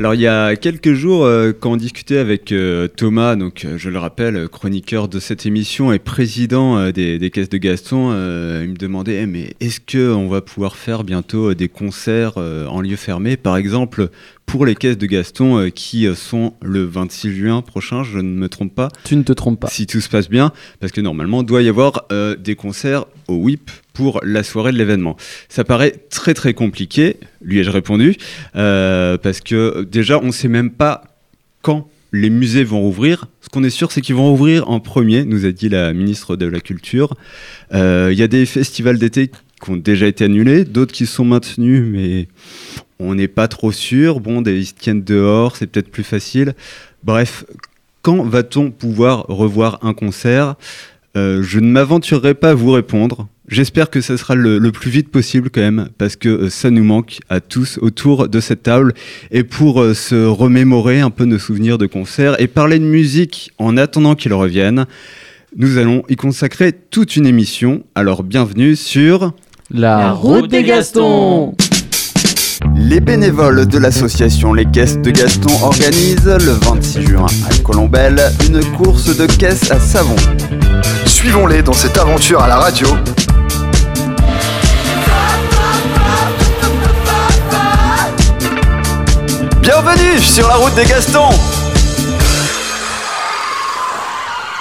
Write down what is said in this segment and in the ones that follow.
Alors il y a quelques jours, euh, quand on discutait avec euh, Thomas, donc euh, je le rappelle, chroniqueur de cette émission et président des, caisses de Gaston, il me demandait Eh, mais est-ce que on va pouvoir faire bientôt des concerts en lieu fermé, par exemple pour les caisses de Gaston euh, qui euh, sont le 26 juin prochain, je ne me trompe pas. Tu ne te trompes pas. Si tout se passe bien, parce que normalement, doit y avoir euh, des concerts au WIP pour la soirée de l'événement. Ça paraît très très compliqué, lui ai-je répondu, euh, parce que euh, déjà, on ne sait même pas quand les musées vont rouvrir. Ce qu'on est sûr, c'est qu'ils vont rouvrir en premier, nous a dit la ministre de la Culture. Euh, Il y a des festivals d'été qui ont déjà été annulés, d'autres qui sont maintenus, mais on n'est pas trop sûr. Bon, des, ils se tiennent dehors, c'est peut-être plus facile. Bref, quand va-t-on pouvoir revoir un concert? Euh, Je ne m'aventurerai pas à vous répondre. J'espère que ça sera le, le plus vite possible quand même, parce que euh, ça nous manque à tous autour de cette table. Et pour euh, se remémorer un peu nos souvenirs de concerts et parler de musique en attendant qu'ils reviennent, nous allons y consacrer toute une émission. Alors bienvenue sur... La, route des Gastons Les bénévoles de l'association Les Caisses de Gaston organisent le 26 juin à Colombelle une course de caisses à savon. Suivons-les dans cette aventure à la radio. Bienvenue sur la route des Gastons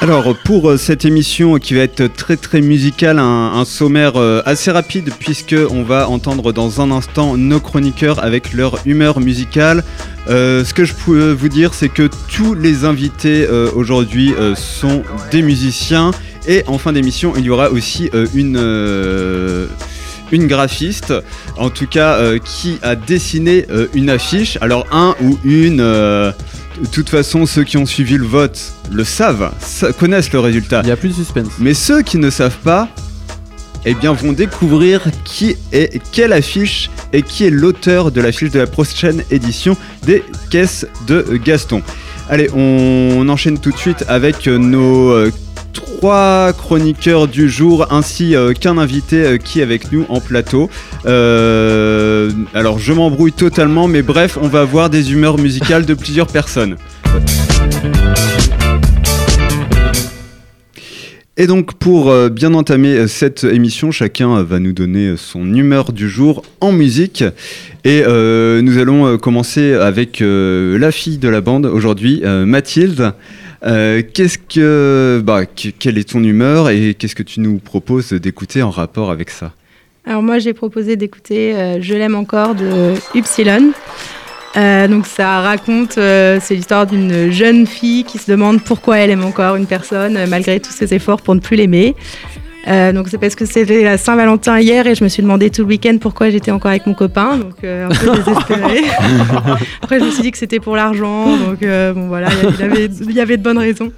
Alors pour euh, cette émission qui va être très très musicale, un, sommaire euh, assez rapide puisque on va entendre dans un instant nos chroniqueurs avec leur humeur musicale. Euh, ce que je peux vous dire c'est que tous les invités aujourd'hui sont des musiciens et en fin d'émission il y aura aussi une... graphiste, en tout cas qui a dessiné une affiche. Alors un ou une, de toute façon ceux qui ont suivi le vote le savent, sa- connaissent le résultat. Il n'y a plus de suspense. Mais ceux qui ne savent pas, eh bien vont découvrir qui est quelle affiche et qui est l'auteur de l'affiche de la prochaine édition des caisses de Gaston. Allez, on, on enchaîne tout de suite avec euh, nos euh, trois chroniqueurs du jour ainsi euh, qu'un invité euh, qui est avec nous en plateau. Euh, alors je m'embrouille totalement, mais bref, on va avoir des humeurs musicales de plusieurs personnes. Et donc pour bien entamer cette émission, chacun va nous donner son humeur du jour en musique. Et nous allons commencer avec la fille de la bande aujourd'hui, Mathilde. Euh, qu'est-ce que, bah, que- quelle est ton humeur et qu'est-ce que tu nous proposes d'écouter en rapport avec ça? Alors moi j'ai proposé d'écouter euh, Je l'aime encore de Upsilon. Euh, donc ça raconte, c'est l'histoire d'une jeune fille qui se demande pourquoi elle aime encore une personne malgré tous ses efforts pour ne plus l'aimer. Euh, donc c'est parce que c'était la Saint-Valentin hier et je me suis demandé tout le week-end pourquoi j'étais encore avec mon copain, donc euh, un peu désespérée. Après je me suis dit que c'était pour l'argent, donc euh, bon voilà, il y avait- il y avait de bonnes raisons.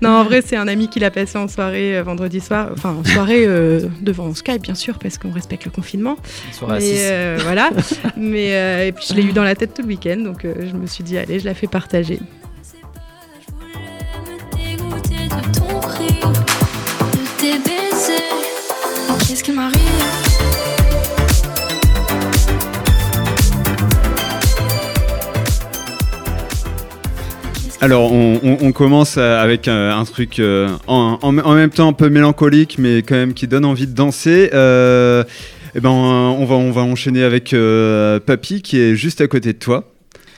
Non, en vrai, c'est un ami qui l'a passé en soirée euh, vendredi soir. Enfin, en soirée euh, devant Skype, bien sûr, parce qu'on respecte le confinement. Soirée à Mais six. euh, voilà. Mais euh, et puis je l'ai eu dans la tête tout le week-end, donc euh, je me suis dit allez, je la fais partager. dégoûter de ton rire, Alors on, commence euh, avec euh, un truc euh, en, même temps un peu mélancolique mais quand même qui donne envie de danser. Euh, eh ben, on, va, on va enchaîner avec euh, Papy qui est juste à côté de toi.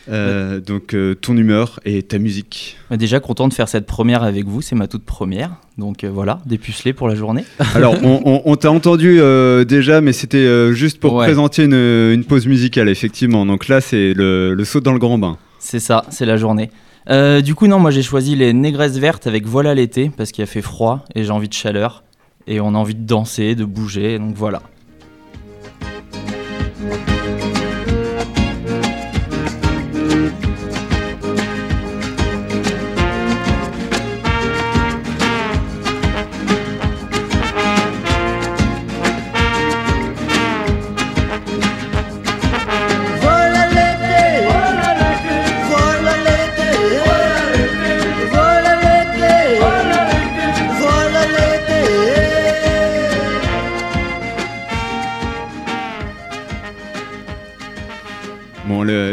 Euh, donc euh, ton humeur et ta musique. Bah, Déjà content de faire cette première avec vous, c'est ma toute première. Donc euh, voilà, dépucelé pour la journée. Alors, on, on- on t'a entendu euh, déjà, mais c'était juste pour Ouais. présenter une, une pause musicale, effectivement. Donc là, c'est le, le saut dans le grand bain. C'est ça, c'est la journée. Du coup, non, moi j'ai choisi les négresses vertes avec Voilà l'été parce qu'il a fait froid et j'ai envie de chaleur. Et on a envie de danser, de bouger, donc. Voilà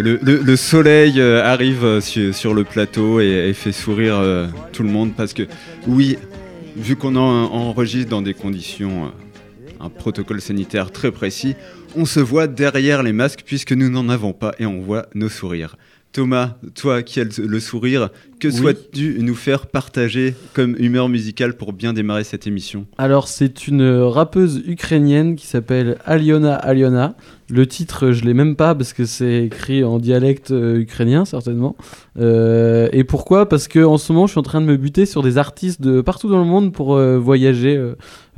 le soleil euh, arrive euh, sur, le plateau et, fait sourire euh, tout le monde parce que oui, vu qu'on en- enregistre dans des conditions, un protocole sanitaire très précis, on se voit derrière les masques puisque nous n'en avons pas et on voit nos sourires. Thomas, toi qui as le- sourire, que Oui. souhaites-tu nous faire partager comme humeur musicale pour bien démarrer cette émission? Alors, c'est une rappeuse ukrainienne qui s'appelle Aliona Aliona. Le titre, je l'ai même pas parce que c'est écrit en dialecte euh, ukrainien, certainement. Euh, et pourquoi? Parce que en ce moment, je suis en train de me buter sur des artistes de partout dans le monde pour euh, voyager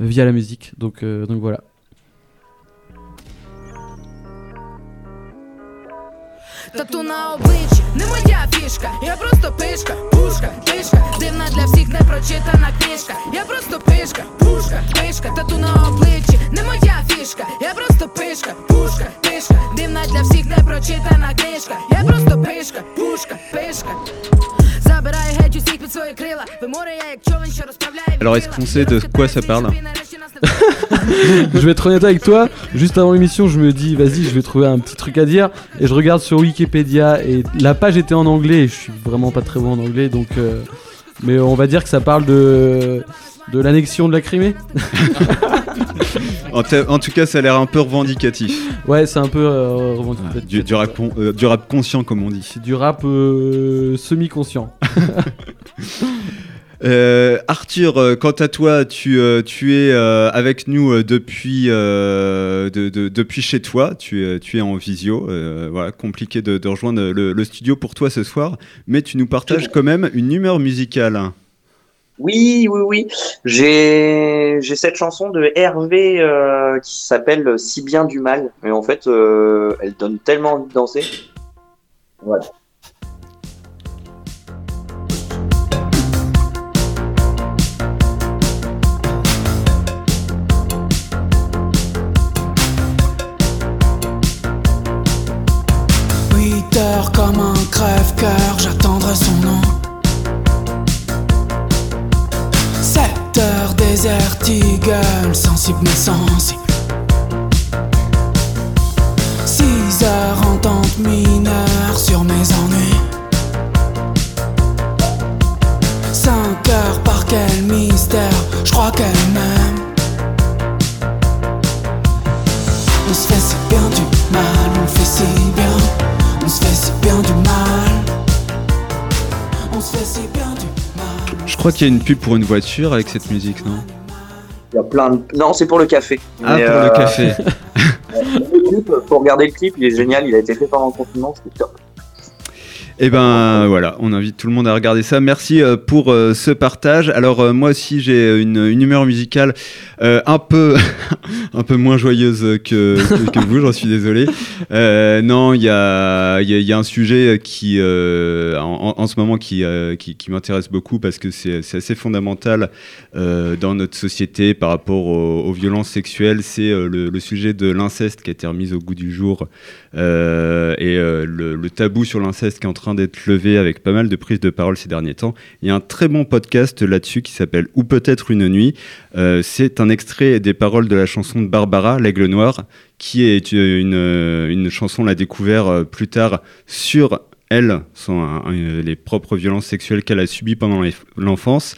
via la musique. Donc, donc voilà. Тату на обличчі. Не моя фішка, я просто пишка, пушка, пишка, дивна для всіх непрочитана книжка. Я просто пишка, пушка, пишка, тату на обличчі. Не моя фішка, я просто пишка, пушка, пишка, дивна для всіх непрочитана книжка. Я просто пишка, пушка, пишка. Alors est-ce qu'on sait de quoi ça parle je vais être honnête avec toi, juste avant l'émission, je me dis, vas-y, je vais trouver un petit truc à dire. Et je regarde sur Wikipédia, et la page était en anglais, et je suis vraiment pas très bon en anglais, donc. Euh, mais on va dire que ça parle de de l'annexion de la Crimée. en, tout cas, ça a l'air un peu revendicatif. Ouais, c'est un peu euh, revendicatif. Du, du rap, con- euh, du rap conscient, comme on dit. C'est du rap euh, semi-conscient. Euh, Arthur, quant à toi, tu, tu es euh, avec nous depuis, euh, de- de- depuis chez toi. Tu es, tu es en visio. euh, voilà, compliqué de, de rejoindre le, le studio pour toi ce soir. Mais tu nous partages quand même une humeur musicale. Oui, oui, oui. J'ai j'ai cette chanson de Hervé euh, qui s'appelle Si bien du mal. Et en fait, euh, elle donne tellement envie de danser. Voilà. Désert, eagle, sensible mais sensible. Crois qu'il y a une pub pour une voiture avec cette musique, non? Il y a plein de... Non, c'est pour le café. Ah, Mais, pour euh, le café. le clip, faut regarder le clip, il est génial, il a été fait pendant le confinement, c'est top. Et ben voilà, on invite tout le monde à regarder ça. Merci euh, pour euh, ce partage. Alors euh, moi aussi j'ai une, humeur musicale un peu un peu moins joyeuse que, vous, j'en suis désolé. Non, il y a, y, a, un sujet qui en, ce moment qui, qui, m'intéresse beaucoup parce que c'est assez fondamental dans notre société par rapport aux, violences sexuelles. C'est le, sujet de l'inceste qui a été remis au goût du jour et le, le tabou sur l'inceste qui est en train d'être levé avec pas mal de prises de parole ces derniers temps. Il y a un très bon podcast là-dessus qui s'appelle Ou peut-être une nuit. Euh, c'est un extrait des paroles de la chanson de Barbara, L'Aigle Noir, qui est une, une chanson, on l'a découvert euh, plus tard sur elle, les propres violences sexuelles qu'elle a subies pendant l'enf- l'enfance.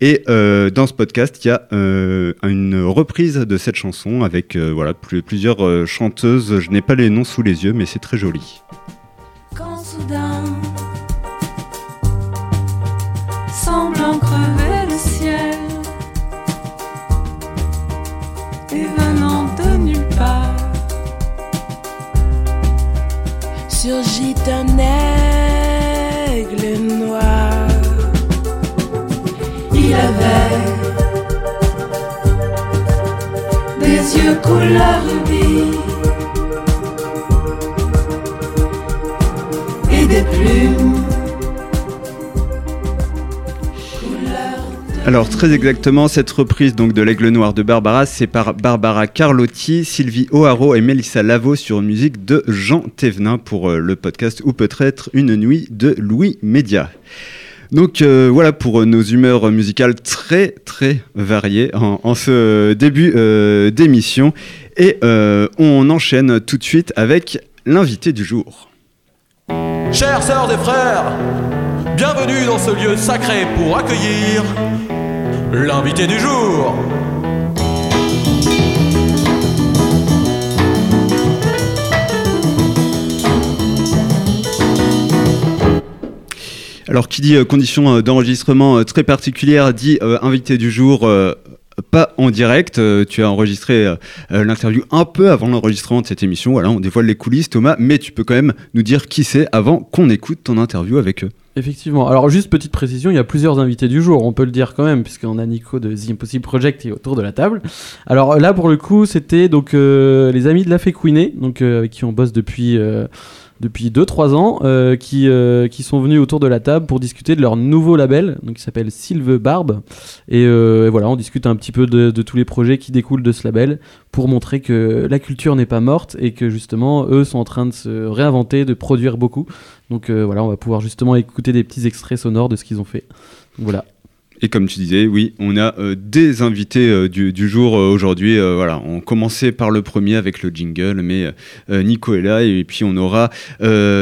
Et euh, dans ce podcast, il y a euh, une reprise de cette chanson avec euh, voilà, plus- plusieurs euh, chanteuses. Je n'ai pas les noms sous les yeux, mais c'est très joli. Quand soudain, semblant crever le ciel, et venant de nulle part, Surgit un aigle noir. il avait des yeux couleur rubis Alors très exactement, cette reprise donc de l'Aigle Noir de Barbara, c'est par Barbara Carlotti, Sylvie O'Haraud et Mélissa Lavo sur musique de Jean Thévenin pour euh, le podcast ou peut-être une nuit de Louis Média. Donc euh, voilà pour euh, nos humeurs musicales très très variées en, ce début d'émission et on enchaîne tout de suite avec l'invité du jour. Chères sœurs et frères, bienvenue dans ce lieu sacré pour accueillir l'invité du jour. Alors, qui dit euh, conditions euh, d'enregistrement euh, très particulières dit invité du jour. Pas en direct, Euh, tu as enregistré euh, euh, l'interview un peu avant l'enregistrement de cette émission. Voilà, on dévoile les coulisses, Thomas, mais tu peux quand même nous dire qui c'est avant qu'on écoute ton interview avec eux. Effectivement. Alors juste petite précision, il y a plusieurs invités du jour, on peut le dire quand même, puisqu'on a Nico de The Impossible Project qui est autour de la table. Alors là pour le coup, c'était donc les amis de la Fécouiné, donc avec qui on bosse depuis depuis 2-3 ans, euh, qui euh, qui sont venus autour de la table pour discuter de leur nouveau label, donc qui s'appelle Sylve Barbe. Et, euh, et voilà, on discute un petit peu de, tous les projets qui découlent de ce label pour montrer que la culture n'est pas morte et que justement eux sont en train de se réinventer, de produire beaucoup. Donc voilà, on va pouvoir justement écouter des petits extraits sonores de ce qu'ils ont fait. Voilà. Et comme tu disais, oui, on a euh, des invités euh, du, jour euh, aujourd'hui. Voilà, on commençait par le premier avec le jingle, mais Nico est là et puis on aura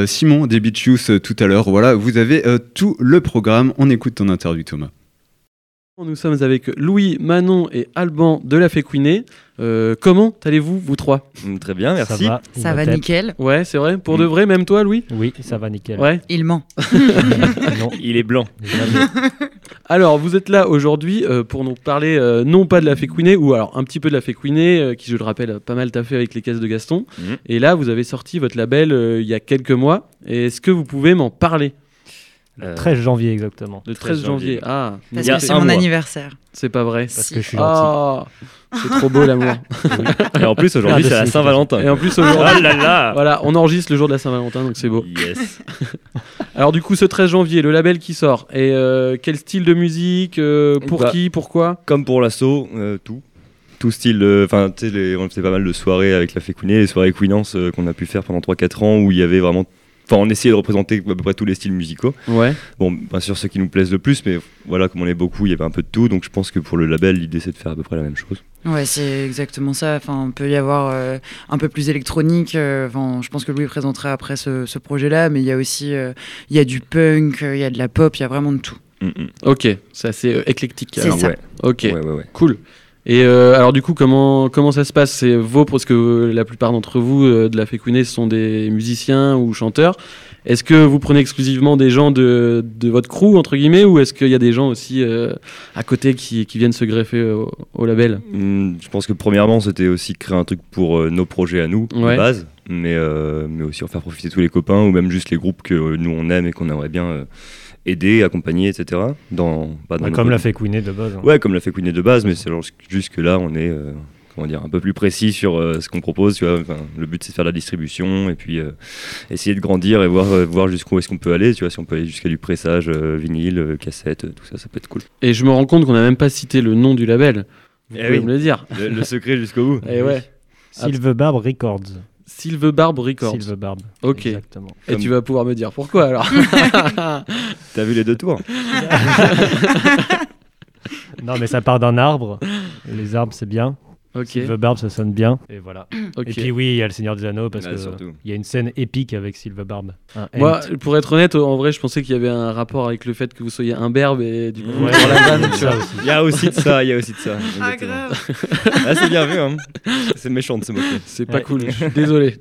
Simon euh, tout à l'heure. Voilà, vous avez tout le programme. On écoute ton interview, Thomas. Nous sommes avec Louis, Manon et Alban de la Fécouiné. Euh, comment allez-vous, vous trois Très bien, merci. va, il Ça va nickel. Ouais, c'est vrai. Pour de vrai, même toi, Louis Oui, ça va nickel. Ouais. Il ment. non, il est blanc. Alors, vous êtes là aujourd'hui euh, pour nous parler euh, non pas de la Fécouiné, ou alors un petit peu de la Fécouiné, euh, qui, je le rappelle, a pas mal taffé avec les caisses de Gaston. Mhm. Et là, vous avez sorti votre label euh, il y a quelques mois. Et Est-ce que vous pouvez m'en parler? Le 13 janvier exactement. Le 13 janvier. Ah, Parce que c'est mon mois. anniversaire. C'est pas vrai. Parce que je suis Ah, c'est trop beau l'amour. Et en plus, aujourd'hui, c'est la Saint-Valentin. Et en plus aujourd'hui, Oh là là voilà, on enregistre le jour de la Saint-Valentin, donc c'est beau. Yes. Alors du coup, ce 13 janvier, le label qui sort. Et euh, quel style de musique euh, Pour Bah, qui Pourquoi? Comme pour l'assaut, euh, tout. Tout style, euh, enfin, tu sais, on faisait pas mal de soirées avec la Fécouiné, les soirées Queenance euh, qu'on a pu faire pendant 3-4 ans où il y avait vraiment. Enfin, on essayait de représenter à peu près tous les styles musicaux. Ouais. Bon, bien sûr, ceux qui nous plaisent le plus, mais voilà, comme on est beaucoup, il y avait un peu de tout, donc je pense que pour le label, l'idée c'est de faire à peu près la même chose. Ouais, c'est exactement ça. Enfin, on peut y avoir euh, un peu plus électronique. euh, Enfin, je pense que Louis présentera après ce, ce projet-là, mais il y a aussi, euh, il y a du punk, il y a de la pop, il y a vraiment de tout. Ok, c'est assez euh, éclectique. C'est alors. ça. Ouais. Ok, Ouais, ouais, ouais. cool. Et euh, alors du coup, comment, comment ça se passe? C'est vos, parce que la plupart d'entre vous euh, de la Fécouné sont des musiciens ou chanteurs. Est-ce que vous prenez exclusivement des gens de, de votre crew, entre guillemets, ou est-ce qu'il y a des gens aussi euh, à côté qui, qui viennent se greffer au, au label? Hmm, je pense que premièrement, c'était aussi créer un truc pour nos projets à nous, Ouais. de base, mais, mais aussi en faire profiter tous les copains ou même juste les groupes que nous on aime et qu'on aimerait bien aider, accompagner, etc. Dans, bah, dans Ouais, comme l'a fait Queenie de base. hein. Ouais, comme l'a fait Queenie de base, mais c'est juste que là, on est euh, comment dire, un peu plus précis sur euh, ce qu'on propose. Tu vois. Le but, c'est de faire de la distribution et puis euh, essayer de grandir et voir, euh, voir jusqu'où est-ce qu'on peut aller. Tu vois, si on peut aller jusqu'à du pressage, euh, vinyle, euh, cassette, tout ça, ça peut être cool. Et je me rends compte qu'on n'a même pas cité le nom du label. Vous Eh pouvez oui. me le dire. Le, le secret jusqu'au bout. Et ouais. Silver Barb Records. Silver Barb Records. Silver Barb. Ok. Exactement. Et Comme- tu vas pouvoir me dire pourquoi alors. T'as vu les deux tours Non, mais ça part d'un arbre. Les arbres, c'est bien. Ok. Silver Barb, ça sonne bien. Et voilà. Et puis oui, il y a le Seigneur des Anneaux parce Ouais, que surtout. il y a une scène épique avec Silver Barb. Un Moi, pour être honnête, en vrai, je pensais qu'il y avait un rapport avec le fait que vous soyez un berbe et du coup, Ouais, pour la vanne, tu vois. Il y a aussi de ça, il y a aussi de ça. Ah, grave. Ah, c'est bien vu, hein. C'est méchant de se moquer. C'est pas Ouais. cool. je suis Désolé.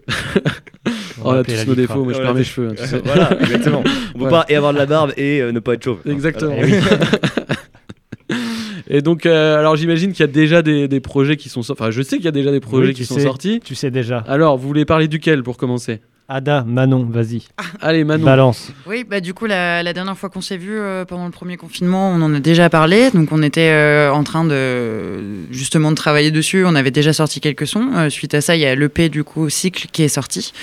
On a tous nos défauts, mais je perds mes cheveux. hein, tu sais. voilà, exactement. On peut Ouais. pas et avoir de la barbe et euh, ne pas être chauve. Exactement. Voilà. Et donc, euh, alors j'imagine qu'il y a déjà des, des projets qui sont sortis. Enfin, je sais qu'il y a déjà des projets Oui, qui sont sais. sortis. Tu sais déjà. Alors, vous voulez parler duquel pour commencer? Ada, Manon, vas-y. Allez, Manon. Balance. Oui, bah du coup, la, la dernière fois qu'on s'est vu euh, pendant le premier confinement, on en a déjà parlé. Donc, on était euh, en train de justement de travailler dessus. On avait déjà sorti quelques sons. Euh, suite à ça, il y a l'EP du coup Cycle qui est sorti.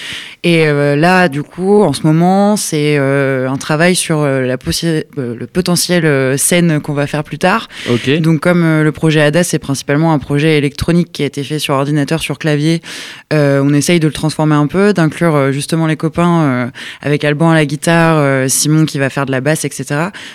Et euh, là, du coup, en ce moment, c'est euh, un travail sur euh, la possi- euh, le potentiel euh, scène qu'on va faire plus tard. Ok. Donc, comme euh, le projet ADA, c'est principalement un projet électronique qui a été fait sur ordinateur, sur clavier, euh, on essaye de le transformer un peu, d'inclure euh, justement les copains euh, avec Alban à la guitare, euh, Simon qui va faire de la basse, etc.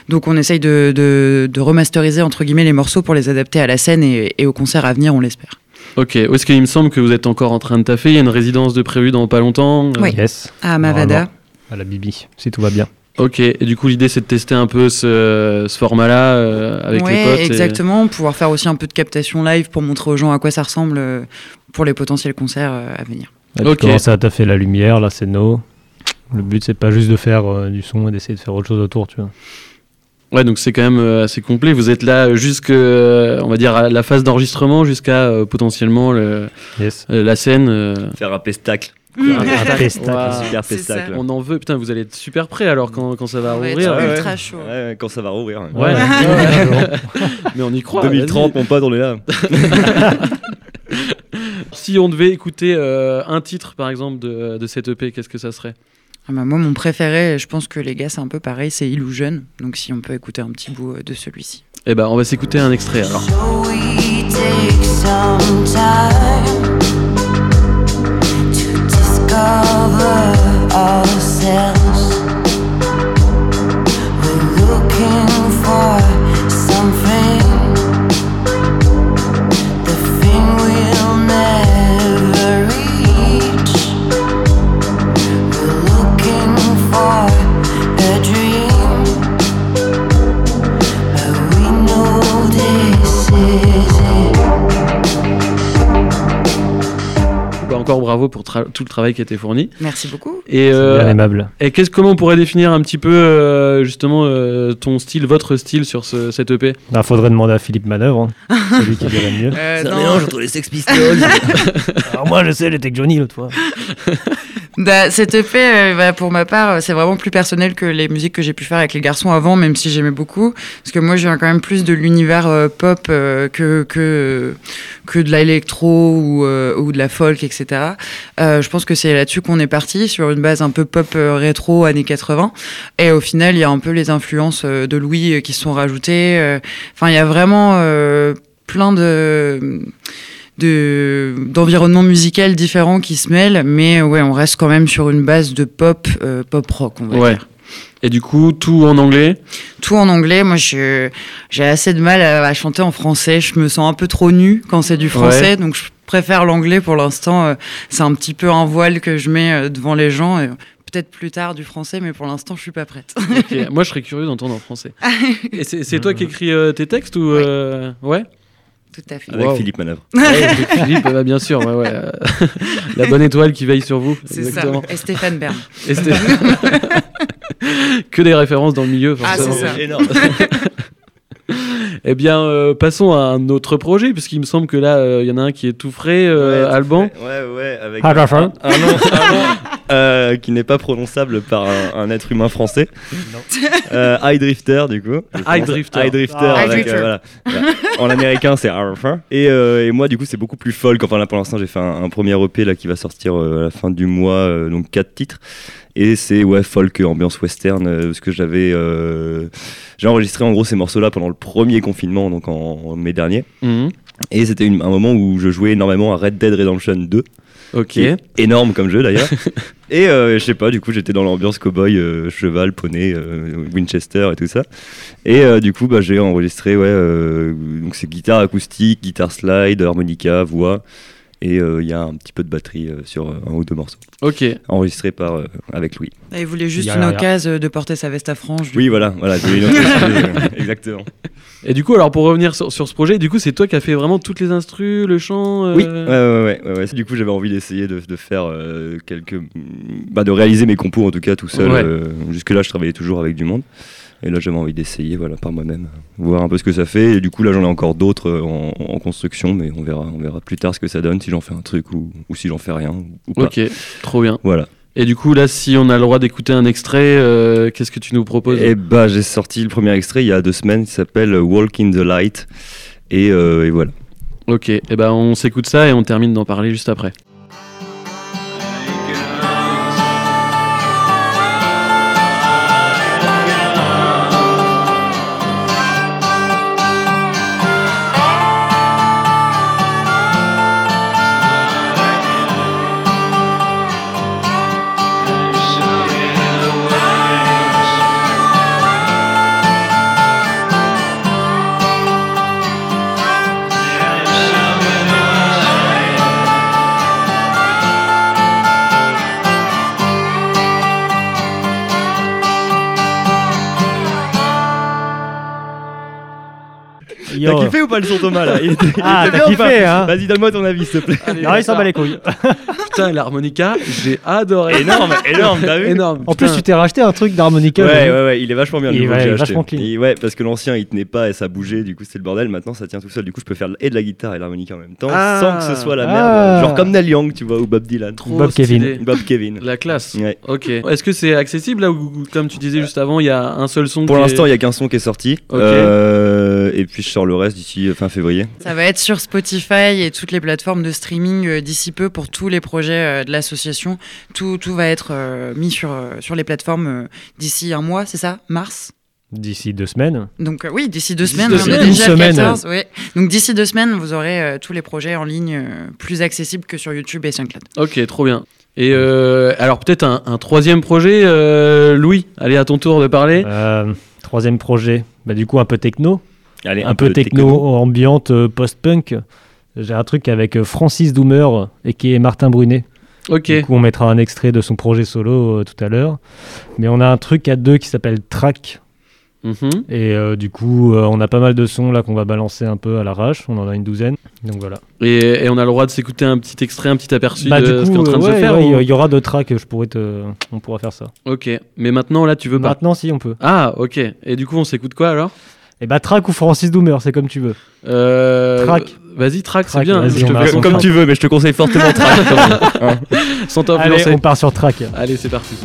Donc, on essaye de, de, de remasteriser entre guillemets les morceaux pour les adapter à la scène et, et au concert à venir, on l'espère. Ok. Est-ce qu'il me semble que vous êtes encore en train de taffer? Il y a une résidence de prévue dans pas longtemps. Oui. Yes. À Mavada. à la Bibi, si tout va bien. Ok, et du coup l'idée c'est de tester un peu ce, ce format-là euh, avec Ouais, les potes. et- exactement. Pouvoir faire aussi un peu de captation live pour montrer aux gens à quoi ça ressemble euh, pour les potentiels concerts euh, à venir. Là, tu commences à taffer la lumière, la scéno. Le but, c'est pas juste de faire euh, du son et d'essayer de faire autre chose autour, tu vois. Ouais, donc c'est quand même euh, assez complet. Vous êtes là jusque, euh, on va dire, à la phase d'enregistrement jusqu'à euh, potentiellement le, euh, la scène. euh. Faire un pestacle. Un Un pestacle, un super pestacle. On en veut. Putain, vous allez être super prêt alors quand, quand ça va rouvrir. ouais, ouais. Ouais, ouais, quand ça va rouvrir. Ouais. Mais on y croit. 2030, vas-y. mon pote, on est là. si on devait écouter euh, un titre, par exemple, de, de cette EP, qu'est-ce que ça serait? Ah bah, moi, mon préféré, je pense que les gars, c'est un peu pareil, c'est Illusion. Donc si on peut écouter un petit bout euh, de celui-ci. Eh ben, on va s'écouter un extrait alors. We take some time to discover ourselves. We're looking for something, encore bravo pour tout le travail qui a été fourni. Merci beaucoup. Et, euh, bien aimable. Et qu'est-ce, comment on pourrait définir un petit peu euh, justement euh, ton style, votre style sur ce, cette E EP Il faudrait demander à Philippe Manœuvre, hein. c'est lui qui dirait le mieux. Euh, C'est un non. mélange entre les Sex Pistols. Alors moi, je sais, j'étais avec Johnny l'autre fois. Bah, cette EP, euh, bah, pour ma part, euh, c'est vraiment plus personnel que les musiques que j'ai pu faire avec les garçons avant, même si j'aimais beaucoup. Parce que moi, je viens quand même plus de l'univers euh, pop que, que, que de l'électro ou, euh, ou de la folk, etc. Je pense que c'est là-dessus qu'on est parti, sur une base un peu pop rétro années 80. Et au final, il y a un peu les influences de Louis qui se sont rajoutées. Enfin, il y a vraiment plein de de d'environnements musicaux différents qui se mêlent, mais ouais, on reste quand même sur une base de pop, euh, pop rock, on va Ouais. dire. Et du coup, tout en anglais? Tout en anglais, moi j'ai assez de mal à, à chanter en français, je me sens un peu trop nue quand c'est du français, Ouais. donc je préfère l'anglais pour l'instant, euh, c'est un petit peu un voile que je mets euh, devant les gens, et peut-être plus tard du français, mais pour l'instant je suis pas prête. Moi, je serais curieux d'entendre en français. Et c'est, toi qui écris euh, tes textes ou euh, ouais? Tout à fait. Avec Wow. Philippe Manœuvre. Ouais, avec Philippe, bah, bien sûr, ouais, ouais. La bonne étoile qui veille sur vous. C'est exactement. ça, et Stéphane Bern. Et que des références dans le milieu, Ah, forcément. c'est ça. Énorme. Eh bien, euh, passons à un autre projet, puisqu'il me semble que là, euh, il y en a un qui est tout frais, euh, Alban. Ouais, ouais, avec Ah, un, nom, un nom, euh, qui n'est pas prononçable par un, un être humain français. Euh, High Drifter, du coup. High Drifter. High Drifter. Ah. avec, euh, voilà. Voilà. En américain, c'est. Et, euh, et moi, du coup, c'est beaucoup plus folk. Enfin, là, pour l'instant, j'ai fait un, un premier EP là, qui va sortir euh, à la fin du mois, euh, donc quatre titres. Et c'est ouais, folk, ambiance western, euh, parce que j'avais euh, j'ai enregistré en gros ces morceaux-là pendant le premier confinement, donc en, en mai dernier. Mhm. Et c'était un moment où je jouais énormément à Red Dead Redemption 2. Ok. qui est énorme comme jeu d'ailleurs. et euh, je sais pas, du coup j'étais dans l'ambiance cowboy, euh, cheval, poney, euh, Winchester et tout ça. Et euh, du coup bah, j'ai enregistré, ouais, euh, donc c'est guitare acoustique, guitare slide, harmonica, voix. Et euh, il y a un petit peu de batterie euh, sur euh, un ou deux morceaux. Ok. Enregistré par, euh, avec Louis. Et il voulait juste Y a une occasion de porter sa veste à franges. du Oui, voilà, voilà, une euh, exactement. Et du coup, alors pour revenir sur, sur ce projet, du coup, c'est toi qui as fait vraiment toutes les instrus, le chant euh, Oui, ouais, ouais, ouais, ouais, ouais. Du coup, j'avais envie d'essayer de, de faire euh, quelques. Bah, de réaliser mes compos en tout cas tout seul. Ouais. euh, Jusque-là, je travaillais toujours avec du monde. Et là, j'avais envie d'essayer voilà, par moi-même, voir un peu ce que ça fait. Et du coup, là, j'en ai encore d'autres euh, en, en construction, mais on verra, on verra plus tard ce que ça donne, si j'en fais un truc ou, ou si j'en fais rien. Ou pas. Ok, trop bien. Voilà. Et du coup, là, si on a le droit d'écouter un extrait, euh, qu'est-ce que tu nous proposes? Et bah, j'ai sorti le premier extrait il y a deux semaines qui s'appelle Walk in the Light. Et, euh, et voilà. Ok, et ben on s'écoute ça et on termine d'en parler juste après. T'as kiffé ou pas le son Thomas là Il était- il Ah, était t'as bien kiffé, hein Vas-y, donne-moi ton avis, s'il te plaît. Non, il s'en bat les couilles. Putain, l'harmonica, j'ai adoré. Énorme, énorme, t'as vu Énorme. En plus, putain. tu t'es racheté un truc d'harmonica. Ouais, ouais, ouais, il est vachement bien. le Il est nouveau que ouais, j'ai acheté. vachement clean. Et ouais, parce que l'ancien il tenait pas et ça bougeait, du coup c'était le bordel. Maintenant ça tient tout seul, du coup je peux faire et de la guitare et de l'harmonica en même temps Ah. sans que ce soit la merde. Ah. Genre comme Neil Young, tu vois, ou Bob Dylan. Trop Bob stylé. Kevin. Bob Kevin. La classe. Ouais. Ok. Est-ce que c'est accessible là ou comme tu disais juste avant, il y a un seul son Pour qui est- l'instant, il y a qu'un son qui est sorti. Ok. Euh, et puis je sors le reste d'ici euh, fin février. Ça va être sur Spotify et toutes les plateformes de streaming euh, d'ici peu pour tous les projets euh, de l'association. Tout, tout va être euh, mis sur, euh, sur les plateformes euh, d'ici un mois, c'est ça? Mars? D'ici deux semaines. Donc euh, oui, d'ici deux D'ici semaines, deux on est semaines. déjà Une le semaine. 14. ouais. Donc d'ici deux semaines, vous aurez euh, tous les projets en ligne euh, plus accessibles que sur YouTube et SoundCloud. Ok, trop bien. Et euh, alors peut-être un, un troisième projet, euh, Louis? Allez à ton tour de parler. Euh, troisième projet. Bah, du coup, un peu techno. Allez, un, peu, techno, ambiante, euh, post-punk. J'ai un truc avec euh, Francis Doomer et qui est Martin Brunet. Ok. Du coup, on mettra un extrait de son projet solo euh, tout à l'heure. Mais on a un truc à deux qui s'appelle Track. Mhm. Et euh, du coup, euh, on a pas mal de sons là qu'on va balancer un peu à l'arrache. On en a une douzaine. Donc voilà. Et, et on a le droit de s'écouter un petit extrait, un petit aperçu Bah, de ce qui est en train de se faire. ouais, ou- il y aura deux tracks. Je pourrais te... On pourra faire ça. Ok. Mais maintenant là, tu veux pas. Maintenant, si, on peut. Ah, ok. Et du coup, on s'écoute quoi alors? Et bah, Track ou Francis Doomer, c'est comme tu veux. Euh, Track. Vas-y, track, c'est bien. Je te fais Comme tu veux, mais je te conseille fortement Track. Sans Allez, on part sur Track. Allez, c'est parti.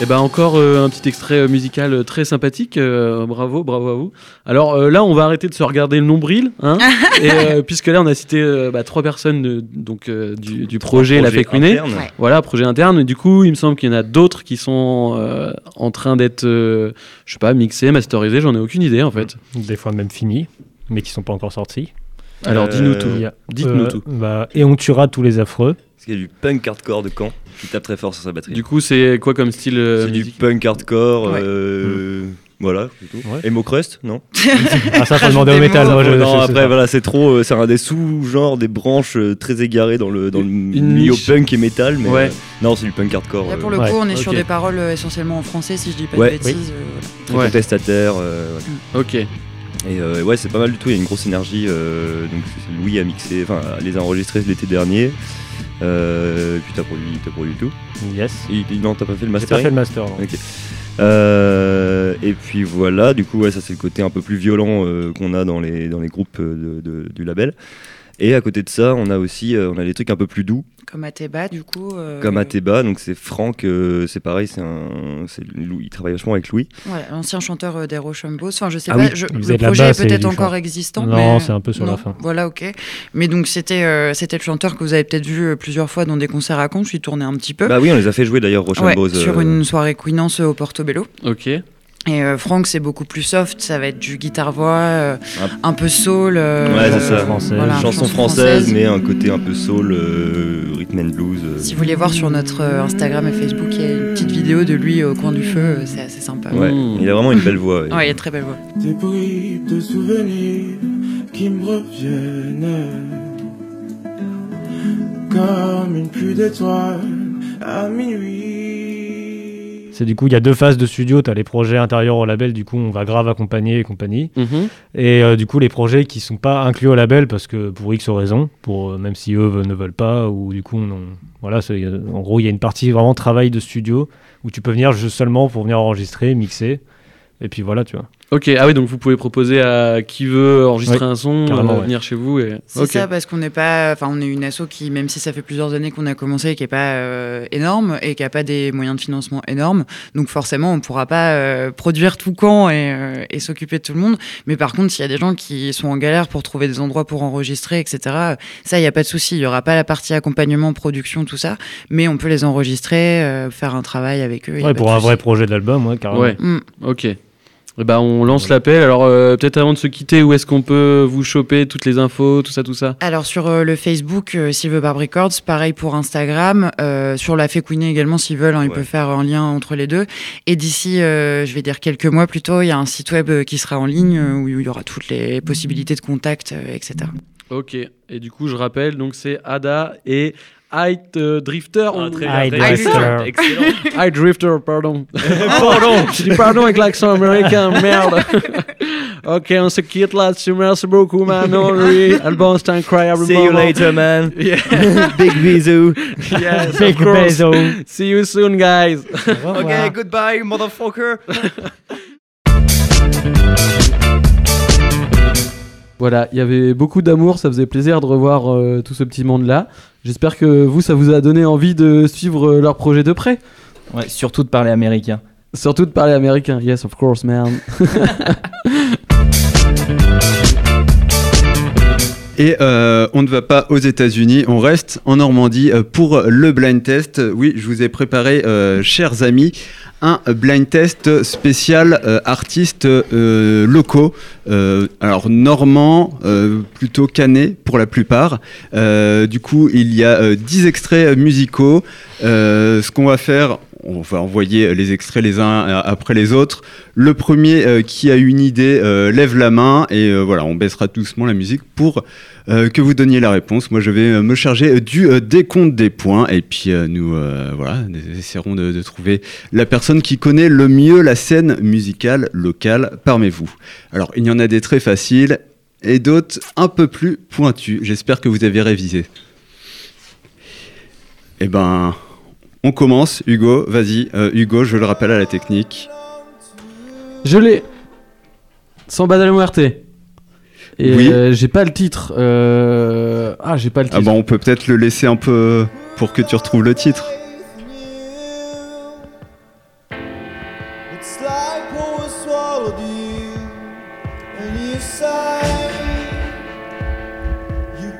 Et ben encore euh, un petit extrait euh, musical euh, très sympathique. euh, bravo, bravo à vous. Alors euh, là, on va arrêter de se regarder le nombril, hein, et, euh, puisque là, on a cité euh, bah, trois personnes de- donc euh, du, du projet La internes. Ouais. Voilà, projet interne. Et du coup, il me semble qu'il y en a d'autres qui sont euh, en train d'être, euh, je sais pas, mixés, masterisés. J'en ai aucune idée en fait. Des fois même finis, mais qui sont pas encore sortis. Alors, Euh, dis-nous tout. Dites-nous euh, tout. bah, et on tuera tous les affreux. Du punk hardcore de Caen qui tape très fort sur sa batterie. Du coup, c'est quoi comme style euh, c'est du punk hardcore. Ouais. euh, Voilà, c'est tout. Ouais. Emo Crust, non Ah, ça, faut demander au métal. Moi, je, non, je après, pas. voilà, c'est trop. euh, c'est un des sous-genres, des branches euh, très égarées dans le, dans le Une milieu niche. punk et métal. Mais Ouais. euh, non, c'est du punk hardcore. Là, pour le coup, Ouais, on est sur des paroles euh, essentiellement en français, si je dis pas Ouais. de bêtises. euh, très Ouais. contestataire. euh, ouais. Ok. Et euh, ouais, c'est pas mal du tout. Il y a une grosse énergie. euh, donc Louis a mixé, enfin, les a enregistrés l'été dernier. Euh, et puis t'as produit, t'as produit tout. Yes. Et, non, t'as pas fait le J'ai mastering. pas fait le master. non. Euh, et puis voilà, du coup, ouais, ça c'est le côté un peu plus violent euh, qu'on a dans les, dans les groupes euh, de- de- du label. Et à côté de ça, on a aussi euh, on a des trucs un peu plus doux, Comme Ateba, du coup. euh, comme Ateba. Donc c'est Franck, euh, c'est pareil, c'est un, Louis, il travaille vachement avec Louis. Ouais, l'ancien chanteur euh, des Rochambos. Enfin, je sais Ah pas, oui, je- il le projet est peut-être encore existant. Non, mais- c'est un peu sur la fin. Voilà, ok. Mais donc, c'était euh, c'était le chanteur que vous avez peut-être vu plusieurs fois dans des concerts à. Je suis tourné un petit peu. Bah oui, on les a fait jouer d'ailleurs, Ouais, Rochambeau. sur une soirée Queenance au Portobello. Ok. Et euh, Franck, c'est beaucoup plus soft, ça va être du guitare-voix, euh, Un- un peu soul. euh, Ouais, c'est ça. française. voilà, Chanson chanson française, mais un côté un peu soul, euh, rhythm and blues. euh. Si vous voulez voir sur notre Instagram et Facebook, il y a une petite vidéo de lui au coin du feu, c'est assez sympa. Ouais, Mmh. il a vraiment une belle voix. ouais. Ouais, il a très belle voix. Des bribes de souvenirs qui me reviennent Comme une pluie d'étoiles à minuit C'est du coup, il y a deux phases de studio. Tu as les projets intérieurs au label, du coup, on va grave accompagner et compagnie. Mhm. Et euh, du coup, les projets qui sont pas inclus au label parce que pour X raisons, pour, euh, même si eux ne veulent pas, ou du coup, on, voilà, euh, en gros, il y a une partie vraiment travail de studio où tu peux venir juste seulement pour venir enregistrer, mixer. Et puis voilà, tu vois. Ok, ah oui, donc vous pouvez proposer à qui veut enregistrer Oui, un son, euh, ouais. venir chez vous et. C'est ça, parce qu'on n'est pas, enfin, on est une asso qui, même si ça fait plusieurs années qu'on a commencé, qui est pas euh, énorme et qui a pas des moyens de financement énormes, donc forcément, on pourra pas euh, produire tout camp et, euh, et s'occuper de tout le monde. Mais par contre, s'il y a des gens qui sont en galère pour trouver des endroits pour enregistrer, etc., ça, il y a pas de souci. Il y aura pas la partie accompagnement, production, tout ça, mais on peut les enregistrer, euh, faire un travail avec eux. Ouais, pour un vrai projet d'album, ouais, carrément. Ouais. Mm. Ok. Eh ben, on lance l'appel. Alors, euh, peut-être avant de se quitter, où est-ce qu'on peut vous choper toutes les infos, tout ça, tout ça? Alors sur euh, le Facebook, euh, Silver Barb Records, pareil pour Instagram, euh, sur la Fécouiné également s'ils veulent, hein, ils Ouais. peuvent faire un lien entre les deux. Et d'ici, euh, je vais dire quelques mois plus tôt, il y a un site web qui sera en ligne où il y aura toutes les possibilités de contact, euh, etc. Ok. Et du coup, je rappelle, donc c'est Ada et Height euh, Drifter. on- très bien, très bien. Drifter. Excellent. Height Drifter, pardon. pardon. Je dis pardon avec l'accent américain, merde. ok, on se quitte là-dessus. Merci beaucoup, Manori. Album Stand Cry Every See you later, man. Yeah. Big bisou. Yes, Big of course. bisou. See you soon, guys. Okay, goodbye, motherfucker. Voilà, il y avait beaucoup d'amour, ça faisait plaisir de revoir euh, tout ce petit monde-là. J'espère que vous, ça vous a donné envie de suivre euh, leur projet de près. Ouais, surtout de parler américain. Surtout de parler américain. Yes, of course, man. Et euh, on ne va pas aux États-Unis, on reste en Normandie euh, pour le blind test. Oui, je vous ai préparé, euh, chers amis, un blind test spécial euh, artistes locaux. Alors normands, plutôt canés pour la plupart. Du coup, il y a euh, 10 extraits musicaux. Ce qu'on va faire, on va envoyer les extraits les uns euh, après les autres. Le premier euh, qui a une idée euh, lève la main et euh, voilà, on baissera doucement la musique pour euh, que vous donniez la réponse. Moi, je vais euh, me charger du euh, décompte des points et puis euh, nous, euh, voilà, nous essaierons de, de trouver la personne qui connaît le mieux la scène musicale locale parmi vous. Alors, il y en a des très faciles et d'autres un peu plus pointus. J'espère que vous avez révisé. Eh ben, on commence. Hugo, vas-y. Euh, Hugo, je le rappelle à la technique. Je l'ai. De la Muerte. Et Oui. euh, j'ai pas le titre. Euh, Ah, j'ai pas le titre. Ah bon, on peut peut-être le laisser un peu pour que tu retrouves le titre.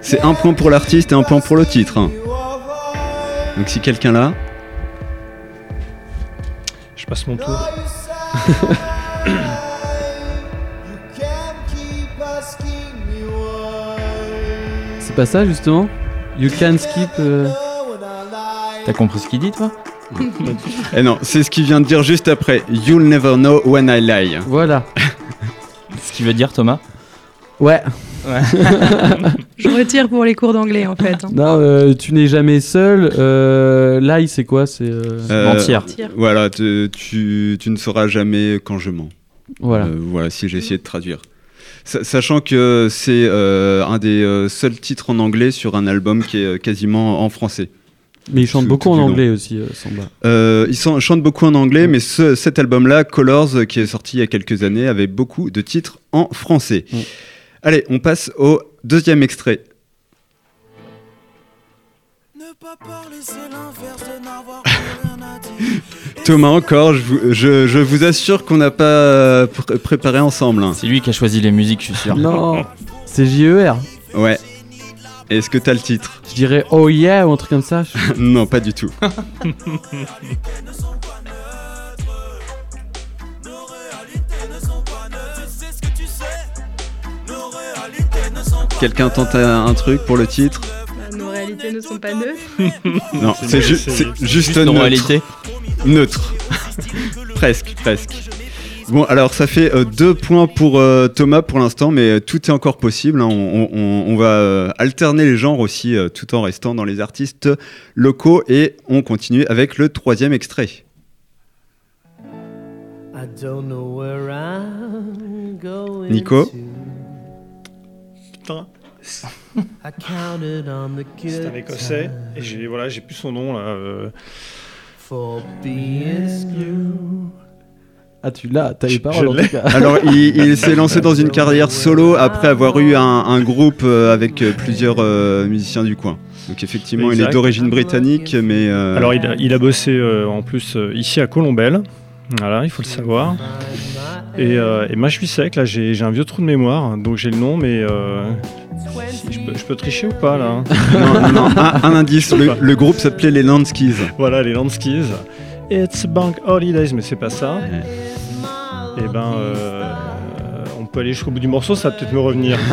C'est un point pour l'artiste et un point pour le titre. Donc si quelqu'un l'a. Passe mon tour. C'est pas ça, justement? You can skip. euh, T'as compris ce qu'il dit, toi? Eh non, c'est ce qu'il vient de dire juste après. You'll never know when I lie. Voilà. Ce qui veut dire, Thomas? Ouais. Ouais. Je retire pour les cours d'anglais en fait. hein. Non, euh, tu n'es jamais seul. Euh, c'est quoi C'est euh, Euh, mentir. Voilà, te- tu, tu ne sauras jamais quand je mens. Voilà. Euh, voilà, si j'ai essayé de traduire. Sa- Sachant que c'est euh, un des euh, seuls titres en anglais sur un album qui est euh, quasiment en français. Mais il chante Tout- beaucoup tout en long. anglais aussi, euh, Samba. Euh, il s'en- chante beaucoup en anglais, mais ce- cet album-là, Colors, qui est sorti il y a quelques années, avait beaucoup de titres en français. Allez, on passe au deuxième extrait. Thomas, encore, je vous, je- je vous assure qu'on n'a pas euh, pr- préparé ensemble. hein. C'est lui qui a choisi les musiques, je suis sûr. Non, c'est JER. Ouais. Est-ce que t'as le titre? Je dirais Oh yeah ou un truc comme ça. Non, pas du tout. Quelqu'un tente un, un truc pour le titre Bah, Nos réalités ne sont pas neutres. Non, C'est ju- juste juste neutre. Neutre. presque, presque. Bon, alors ça fait euh, deux points pour euh, Thomas pour l'instant, mais euh, tout est encore possible. hein. On, on- on va euh, alterner les genres aussi, euh, tout en restant dans les artistes locaux. Et on continue avec le troisième extrait. I don't know where I'm going Nico to. C'est un écossais et j'ai voilà, j'ai plus son nom là. euh. for being screwed. Ah, tu l'as, t'as les paroles en tout cas. Alors, il, il s'est lancé dans une carrière solo après avoir eu un, un groupe euh, avec euh, plusieurs euh, musiciens du coin. Donc, effectivement, il est d'origine britannique, mais. euh, Alors il a, il a bossé euh, en plus ici à Colombelle, voilà, il faut le savoir. Et, euh, et moi je suis sec, là j'ai un vieux trou de mémoire, donc j'ai le nom, mais euh, si- je, peux, je peux tricher ou pas là Non, non, un, un indice, le, le groupe s'appelait les Landskis. Voilà, les Landskis. It's Bank Holidays, mais c'est pas ça. Et ben, euh, peut aller jusqu'au bout du morceau, ça va peut-être me revenir.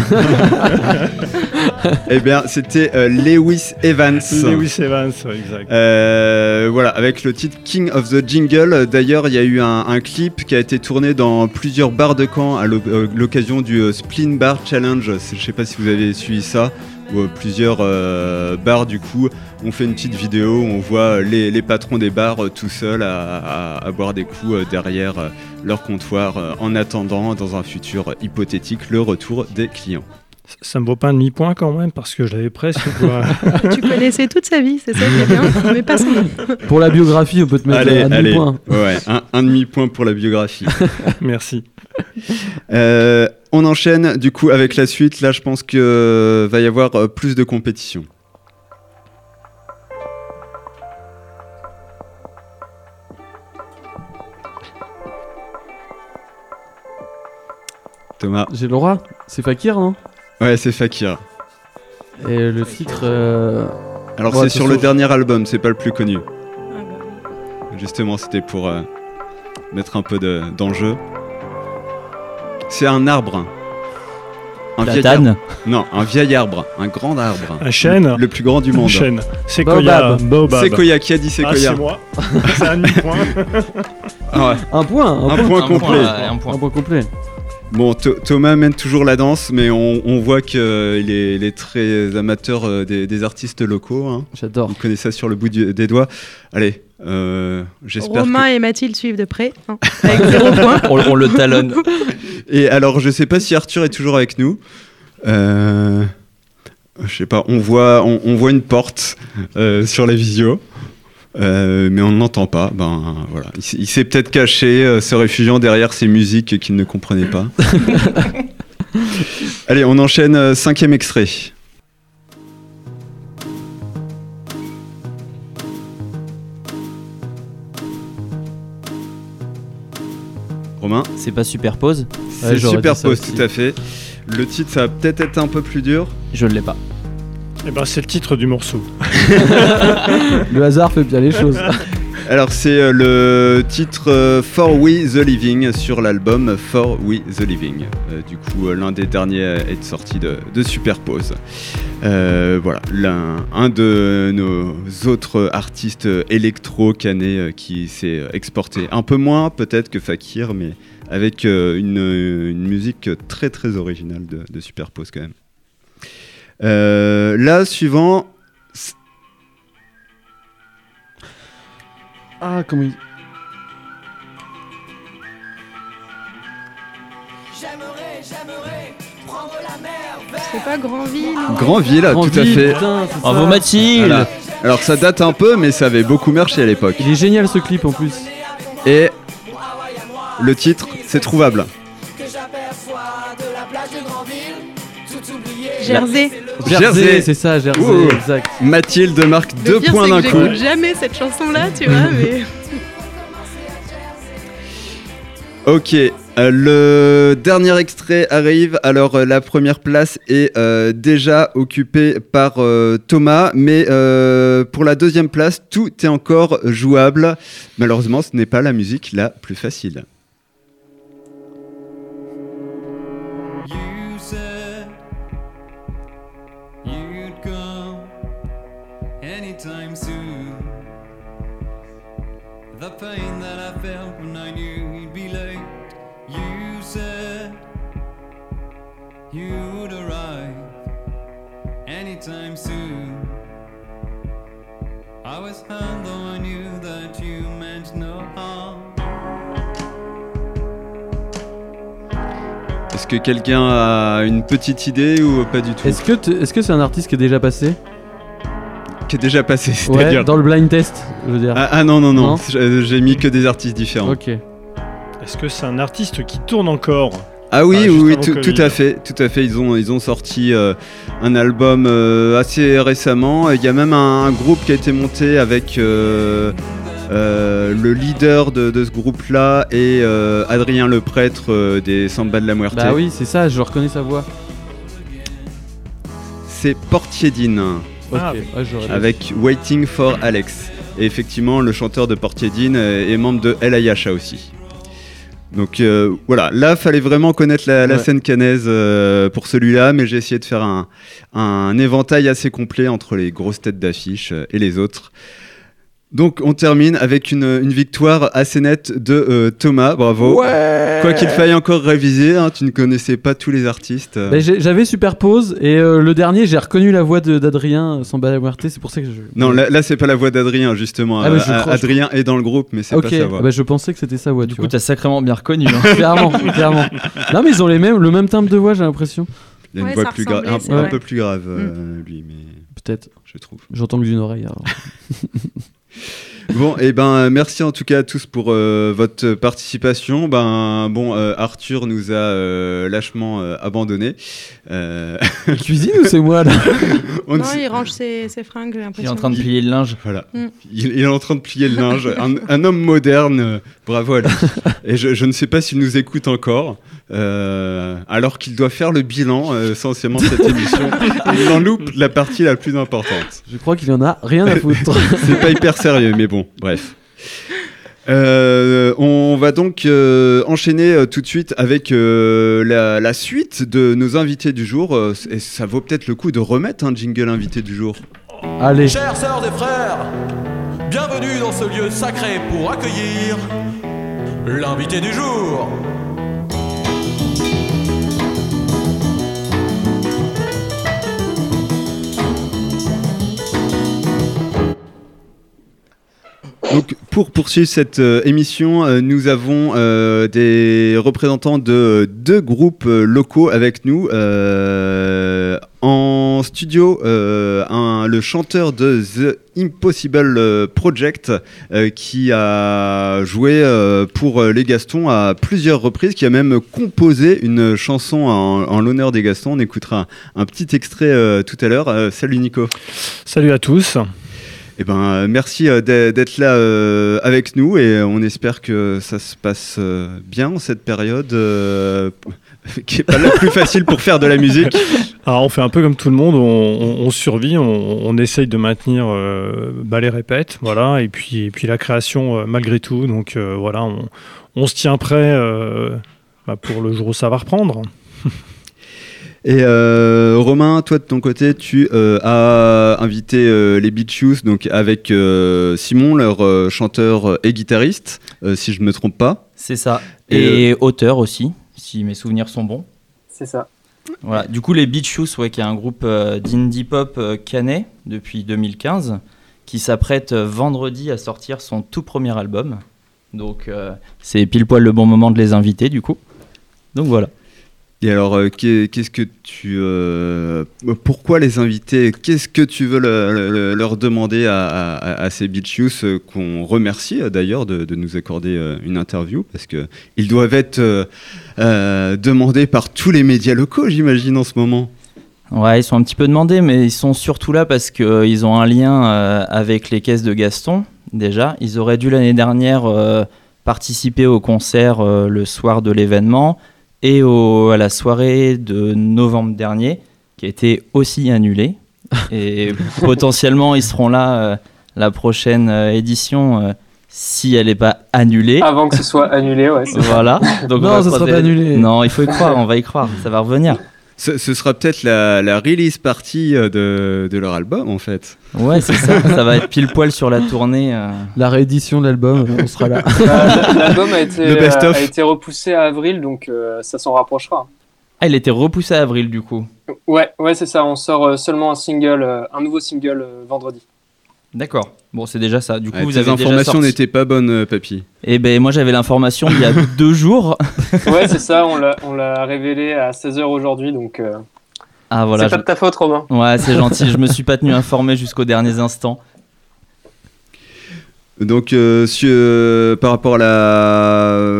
Eh bien, c'était euh, Lewis Evans. Lewis Evans, ouais, exact. Euh, voilà, avec le titre King of the Jingle. D'ailleurs, il y a eu un, un clip qui a été tourné dans plusieurs bars de Caen à euh, l'occasion du Splin Bar Challenge. Je sais pas si vous avez suivi ça. Où euh, plusieurs euh, bars, du coup, ont fait une petite vidéo où on voit les, les patrons des bars euh, tout seuls à, à- à boire des coups euh, derrière euh, leur comptoir euh, en attendant, dans un futur hypothétique, le retour des clients. Ça me vaut pas un demi-point quand même, parce que je l'avais presque. quoi. Tu connaissais toute sa vie, c'est ça qui est bien, mais pas son nom. Pour la biographie, on peut te mettre Allez, un demi-point. Ouais, un, un demi-point pour la biographie. Merci. Euh, on enchaîne du coup avec la suite. Là, je pense que euh, va y avoir euh, plus de compétition. Thomas. J'ai le droit C'est Fakir, non? Ouais, c'est Fakir. Et le titre. euh, Alors ouais, c'est sur le dernier album, c'est pas le plus connu. Justement, c'était pour euh, mettre un peu de- d'enjeu. C'est un arbre. Un vieil arbre. Non, un vieil arbre, un grand arbre. Un chêne Le plus grand du Un monde. chêne. Séquoia. Baobab. Baobab. Séquoia, qui a dit Ah, Séquoia c'est moi. c'est un demi-point. Ah ouais. Un point Un, Un point complet. un point. Un point complet. Bon, Tho- Thomas mène toujours la danse, mais on, on voit qu'il est, il est très amateur euh, des, des artistes locaux. hein. J'adore. On connaît ça sur le bout du- des doigts. Allez, euh, que... Romain et Mathilde suivent de près, hein, avec zéro point. on, on le talonne. Et alors, je sais pas si Arthur est toujours avec nous. Euh, je sais pas, on voit, on, on voit une porte euh, sur la visio. euh, mais on ne l'entend pas. Ben voilà, il, s'est- il s'est peut-être caché, euh, se réfugiant derrière ces musiques qu'il ne comprenait pas. Allez, on enchaîne euh, cinquième extrait. Romain C'est pas superpose C'est Superpose, tout à fait. Le titre, ça va peut-être être un peu plus dur. Je ne l'ai pas. Eh ben, c'est le titre du morceau. Le hasard fait bien les choses. Alors, c'est euh, le titre euh, For We the Living sur l'album For We the Living. Euh, du coup, l'un des derniers est sorti de, Superpose. Voilà, un de nos autres artistes électro-canés qui s'est exporté un peu moins peut-être que Fakir, mais avec une, musique très très originale de, Superpose quand même. Là, suivant, Ah, comment il. C'est pas Grandville Grandville, tout à fait. Bravo ça. Mathilde Voilà. Alors ça date un peu, mais ça avait beaucoup marché à l'époque. Il est génial ce clip en plus. Et le titre, c'est trouvable. Jersey. Jersey, c'est ça, Jersey, Ouh. exact. Mathilde marque Le deux pire, points c'est d'un que coup. j'écoute jamais cette chanson-là, tu vois, mais... Ok, euh, le dernier extrait arrive. Alors euh, la première place est euh, déjà occupée par euh, Thomas, mais euh, pour la deuxième place, tout est encore jouable. Malheureusement, ce n'est pas la musique la plus facile. Que quelqu'un a une petite idée ou pas du tout Est-ce que t- est-ce que c'est un artiste qui est déjà passé? Qui est déjà passé, Ouais, dans le blind test, je veux dire. ah, ah non, non, non, Non? J'ai j'ai mis que des artistes différents. Ok. Est-ce que c'est un artiste qui tourne encore? Ah oui, Ah, oui, tout, à fait, tout à fait. Ils ont, ils ont sorti euh, un album euh, assez récemment. Il y a même un, un groupe qui a été monté avec euh, euh, le leader de, de ce groupe-là et euh, Adrien le prêtre euh, des Samba de la Muerte. Bah oui, c'est ça, je reconnais sa voix. C'est Portiedine. Ok, Ah, j'aurais avec Waiting for Alex. Et effectivement, le chanteur de Portiedine euh, est membre de El Ayasha aussi. Donc euh, voilà, là, fallait vraiment connaître la, la Ouais. scène canaise euh, pour celui-là, mais j'ai essayé de faire un, un éventail assez complet entre les grosses têtes d'affiche euh, et les autres. Donc on termine avec une, une victoire assez nette de euh, Thomas, bravo. Ouais. Quoi qu'il faille encore réviser, hein, tu ne connaissais pas tous les artistes. euh. Bah, J'avais Superpose et euh, le dernier, j'ai reconnu la voix d'Adrien sans Muerte, c'est pour ça que je. Non, là, là, c'est pas la voix d'Adrien, justement. Ah, bah, Euh, je crois- Adrien est dans le groupe, mais c'est Ok, pas sa voix. bah, je pensais que c'était sa voix. Du coup, t'as sacrément bien reconnu. hein. clairement, clairement. Non, mais ils ont les mêmes, le même timbre de voix, j'ai l'impression. Il a une Ouais, voix plus un, peu plus grave, euh, lui, mais Peut-être. je trouve. J'entends que d'une oreille. alors. Bon, et ben merci en tout cas à tous pour euh, votre participation. Ben bon, euh, Arthur nous a euh, lâchement euh, abandonné. Euh... Il cuisine ou c'est moi là? On ne Non, il range ses, ses fringues, j'ai Il est l'impression. en train de plier le linge. Voilà. Mm. Il, il est en train de plier le linge. Un, un homme moderne. euh, bravo à lui. Et je, je ne sais pas s'il nous écoute encore. Euh, alors qu'il doit faire le bilan euh, essentiellement de cette émission. Il en loupe la partie la plus importante. Je crois qu'il en a rien à foutre. C'est pas hyper sérieux, mais bon, bref. Euh, on va donc euh, enchaîner euh, tout de suite avec euh, la, la suite de nos invités du jour. Euh, et ça vaut peut-être le coup de remettre un jingle invité du jour. Allez. Chères sœurs et frères, bienvenue dans ce lieu sacré pour accueillir l'invité du jour. Donc, pour poursuivre cette euh, émission, euh, nous avons euh, des représentants de deux groupes locaux avec nous. En studio, le chanteur de The Impossible Project, qui a joué pour les Gastons à plusieurs reprises, qui a même composé une chanson en, l'honneur des Gastons. On écoutera un, petit extrait tout à l'heure. Salut Nico. Salut à tous. Eh ben, euh, merci euh, d'être là euh, avec nous et on espère que ça se passe bien en cette période qui est pas la plus facile pour faire de la musique. Alors on fait un peu comme tout le monde, on, survit, on, essaye de maintenir euh, bah, les répètes, voilà, et puis, et puis la création malgré tout. Donc voilà, on, se tient prêt bah, pour le jour où ça va reprendre. Et euh, Romain, toi de ton côté, tu euh, as invité euh, les Beach Shoes, donc avec euh, Simon, leur euh, chanteur et guitariste, euh, si je me trompe pas. C'est ça. Et, Et, auteur aussi, si mes souvenirs sont bons. C'est ça. Voilà. Du coup, les Beach Shoes, ouais, qui est un groupe euh, d'indie pop euh, canet depuis 2015, qui s'apprête euh, vendredi à sortir son tout premier album. Donc, euh, c'est pile poil le bon moment de les inviter, du coup. Donc voilà. Et alors, euh, qu'est- qu'est-ce que tu, euh, pourquoi les inviter Qu'est-ce que tu veux le- le- leur demander à, à- à ces euh, qu'on remercie d'ailleurs de, nous accorder une interview? Parce que ils doivent être demandés par tous les médias locaux, j'imagine en ce moment. Ouais, ils sont un petit peu demandés, mais ils sont surtout là parce qu'ils ont un lien avec les caisses de Gaston, déjà. Ils auraient dû l'année dernière participer au concert le soir de l'événement et au- à la soirée de novembre dernier, qui a été aussi annulée. Et potentiellement, ils seront là euh, la prochaine euh, édition euh, si elle n'est pas annulée. Avant que ce soit annulé, ouais. Voilà. Donc Non, ça sera pas annulé. Non, il faut y croire, on va y croire, ça va revenir. Ce, ce sera peut-être la, la release party euh, de, de leur album en fait. Ouais, c'est ça, ça va être pile poil sur la tournée. euh. La réédition de l'album, on sera là. Bah, L'album a été, best-of. a été repoussé à avril, donc euh, ça s'en rapprochera. Ah, il était repoussé à avril du coup. Ouais, ouais, c'est ça. On sort euh, seulement un single, euh, un nouveau single euh, vendredi. D'accord. Bon, c'est déjà ça. Du coup, Ouais, vous avez déjà informations n'étaient pas bonnes, euh, papy. Eh ben, moi j'avais l'information il y a deux jours. Ouais, c'est ça. On l'a, on l'a révélé à 16h aujourd'hui, donc. euh, Ah voilà. c'est pas je- de ta faute, Romain. Ouais, c'est gentil. Je me suis pas tenu informé jusqu'aux derniers instants. Donc, euh, sur- euh, par rapport à la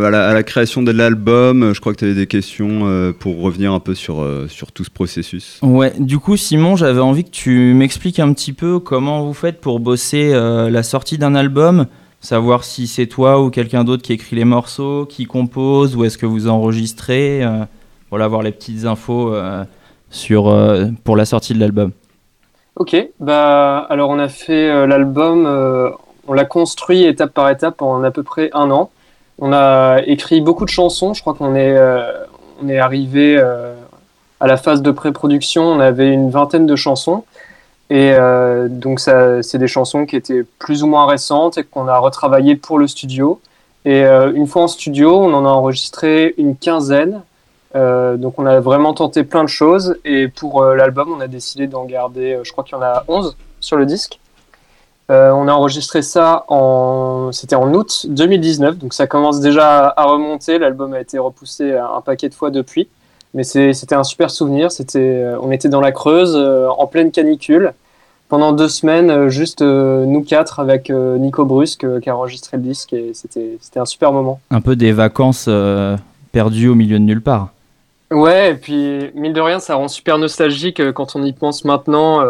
à, la, à la création de l'album, je crois que tu avais des questions euh, pour revenir un peu sur, euh, sur tout ce processus. Ouais, du coup, Simon, j'avais envie que tu m'expliques un petit peu comment vous faites pour bosser euh, la sortie d'un album, savoir si c'est toi ou quelqu'un d'autre qui écrit les morceaux, qui compose, ou est-ce que vous enregistrez, euh, voilà, avoir les petites infos euh, sur, euh, pour la sortie de l'album. Ok, bah alors on a fait euh, l'album, euh, on l'a construit étape par étape en à peu près un an. On a écrit beaucoup de chansons, je crois qu'on est, euh, arrivé euh, à la phase de pré-production, on avait une vingtaine de chansons. Et euh, donc c'est des chansons qui étaient plus ou moins récentes et qu'on a retravaillées pour le studio. Et une fois en studio, on en a enregistré une quinzaine. Donc on a vraiment tenté plein de choses et pour l'album on a décidé d'en garder, je crois qu'il y en a 11 sur le disque. Euh, on a enregistré ça en, c'était en août 2019, donc ça commence déjà à remonter. L'album a été repoussé un paquet de fois depuis, mais c'était un super souvenir. C'était, euh, on était dans la Creuse euh, en pleine canicule pendant deux semaines, juste euh, nous quatre avec Nico Brusque qui a enregistré le disque et c'était, un super moment. Un peu des vacances perdues au milieu de nulle part. Ouais, et puis mine de rien, ça rend super nostalgique quand on y pense maintenant.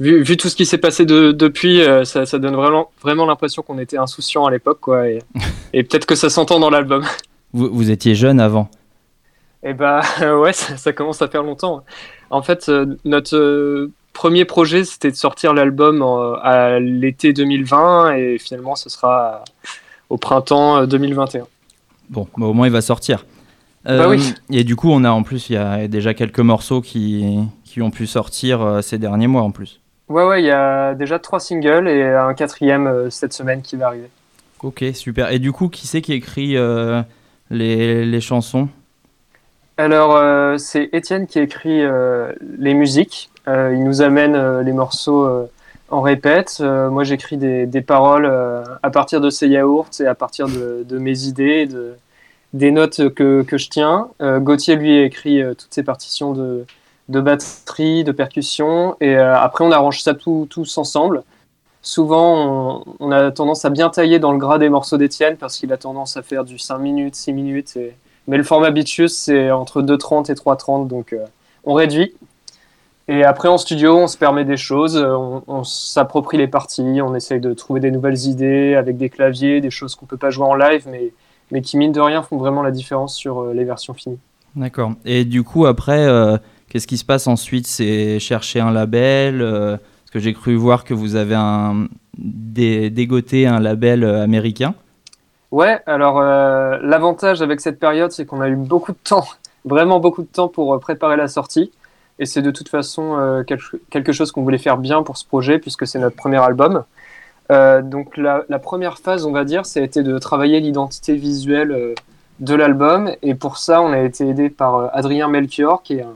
Vu, vu tout ce qui s'est passé de- depuis, euh, ça, ça donne vraiment, vraiment l'impression qu'on était insouciant à l'époque, quoi. Et, et peut-être que ça s'entend dans l'album. Vous, vous étiez jeune avant. Et bah ouais, ça, ça commence à faire longtemps. En fait, euh, notre euh, premier projet, c'était de sortir l'album à l'été 2020 et finalement, ce sera au printemps euh, 2021. Bon, bah, au moins il va sortir. Bah oui. Et du coup, on a en plus, il y a déjà quelques morceaux qui, qui ont pu sortir ces derniers mois en plus. Ouais, ouais, il y a déjà trois singles et un quatrième euh, cette semaine qui va arriver. Ok, super. Et du coup, qui c'est qui écrit euh, les, les chansons? Alors, euh, c'est Étienne qui écrit les musiques. Il nous amène les morceaux en répète. Moi, j'écris des, des paroles à partir de ces yaourts et à partir de, de mes idées, de, des notes que, que je tiens. Gauthier, lui, écrit euh, toutes ses partitions de, de batterie, de percussion. Et euh, après, on arrange ça tous ensemble. Souvent, on, a tendance à bien tailler dans le gras des morceaux d'Étienne parce qu'il a tendance à faire du 5 minutes, 6 minutes. Mais le format Beatus, c'est entre 2,30 et 3,30, donc euh, on réduit. Et après, en studio, on se permet des choses, on, s'approprie les parties, on essaye de trouver des nouvelles idées avec des claviers, des choses qu'on peut pas jouer en live, mais, mais qui, mine de rien, font vraiment la différence sur euh, les versions finies. D'accord. Et du coup, après, qu'est-ce qui se passe ensuite? C'est chercher un label euh, Parce que j'ai cru voir que vous avez dégoté un label euh, américain. Ouais, alors euh, l'avantage avec cette période, c'est qu'on a eu beaucoup de temps, vraiment beaucoup de temps pour euh, préparer la sortie. Et c'est de toute façon quelque, chose qu'on voulait faire bien pour ce projet, puisque c'est notre premier album. Donc la, première phase, on va dire, ça a été de travailler l'identité visuelle de l'album. Et pour ça, on a été aidé par Adrien Melchior, qui est un,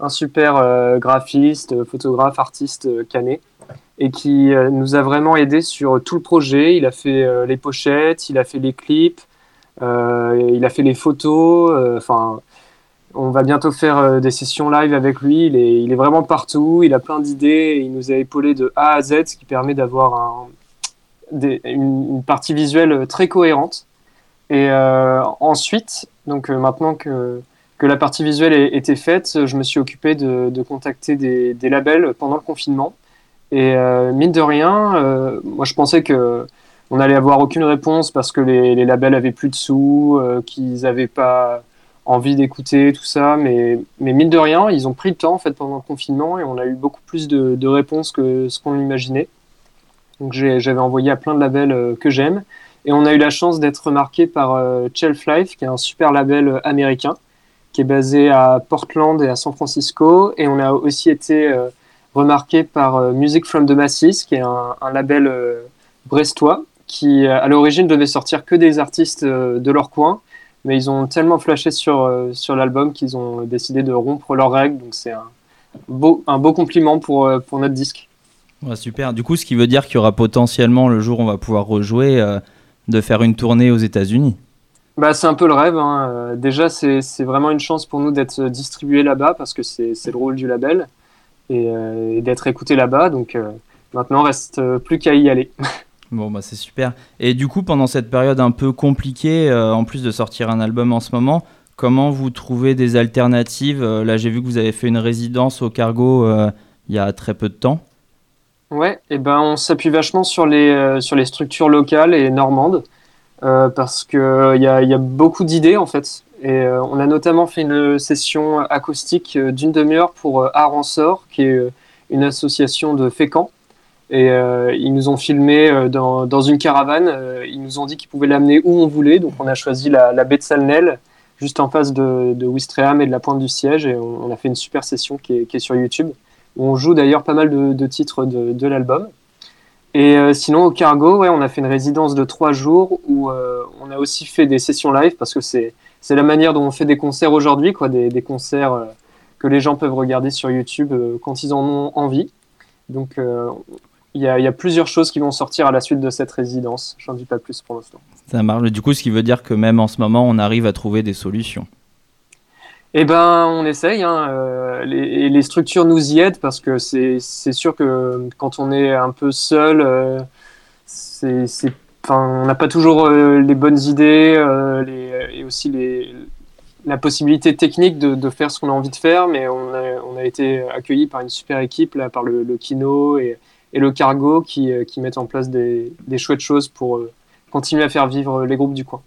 un super euh, graphiste, euh, photographe, artiste euh, canet et qui euh, nous a vraiment aidé sur tout le projet. Il a fait les pochettes, il a fait les clips, il a fait les photos. Enfin, on va bientôt faire des sessions live avec lui. Il est, vraiment partout. Il a plein d'idées. Il nous a épaulé de A à Z, ce qui permet d'avoir une, une partie visuelle très cohérente. Et ensuite, donc maintenant que que la partie visuelle ait- était faite, je me suis occupé de, contacter des, labels pendant le confinement. Et euh, mine de rien, euh, moi je pensais que on allait avoir aucune réponse parce que les, labels avaient plus de sous, euh, qu'ils n'avaient pas envie d'écouter tout ça. Mais, mais mine de rien, ils ont pris le temps en fait pendant le confinement et on a eu beaucoup plus de, de réponses que ce qu'on imaginait. Donc j'avais envoyé à plein de labels que j'aime. Et on a eu la chance d'être remarqué par Shelf Life, qui est un super label américain, qui est basé à Portland et à San Francisco. Et on a aussi été euh, remarqué par euh, Music from the Masses, qui est un, label euh, brestois, qui à l'origine devait sortir que des artistes de leur coin. Mais ils ont tellement flashé sur, sur l'album qu'ils ont décidé de rompre leurs règles. Donc c'est un beau, un beau compliment pour, pour notre disque. Super. Du coup, ce qui veut dire qu'il y aura potentiellement, le jour où on va pouvoir rejouer, de faire une tournée aux États-Unis. Bah, c'est un peu le rêve. hein. Euh, Déjà, c'est vraiment une chance pour nous d'être distribués là-bas parce que c'est le rôle du label et, euh, et d'être écouté là-bas. Donc euh, maintenant, reste euh, plus qu'à y aller. Bon, bah c'est super. Et du coup, pendant cette période un peu compliquée, euh, en plus de sortir un album en ce moment, comment vous trouvez des alternatives? Euh, Là, j'ai vu que vous avez fait une résidence au Cargo euh, il y a très peu de temps. Ouais, et ben on s'appuie vachement sur les, euh, sur les structures locales et normandes euh, parce qu'il y a, y a beaucoup d'idées en fait. Et euh, on a notamment fait une session acoustique euh, d'une demi-heure pour euh, Art en Sort, qui est euh, une association de Fécamp. Et euh, ils nous ont filmé euh, dans, dans une caravane. euh, ils nous ont dit qu'ils pouvaient l'amener où on voulait. Donc on a choisi la, la baie de Salnel, juste en face de, de Ouistreham et de la Pointe du Siège. Et on, on a fait une super session qui est, qui est sur YouTube, où on joue d'ailleurs pas mal de, de titres de, de l'album. Et euh, sinon, au Cargo, ouais, on a fait une résidence de trois jours où euh, on a aussi fait des sessions live parce que c'est la manière dont on fait des concerts aujourd'hui, quoi, des, concerts euh, que les gens peuvent regarder sur YouTube quand ils en ont envie. Donc, il y, a, y a plusieurs choses qui vont sortir à la suite de cette résidence. J'en dis pas plus pour l'instant. Ça marche. Du coup, ce qui veut dire que même en ce moment, on arrive à trouver des solutions. Eh ben, on essaye. Hein, euh, les, structures nous y aident parce que c'est sûr que quand on est un peu seul, euh, c'est on n'a pas toujours euh, les bonnes idées et aussi les, la possibilité technique de, faire ce qu'on a envie de faire. Mais on a, on a été accueillis par une super équipe, là, par le, Kino et, le Cargo qui, qui mettent en place des, des chouettes choses pour continuer à faire vivre les groupes du coin.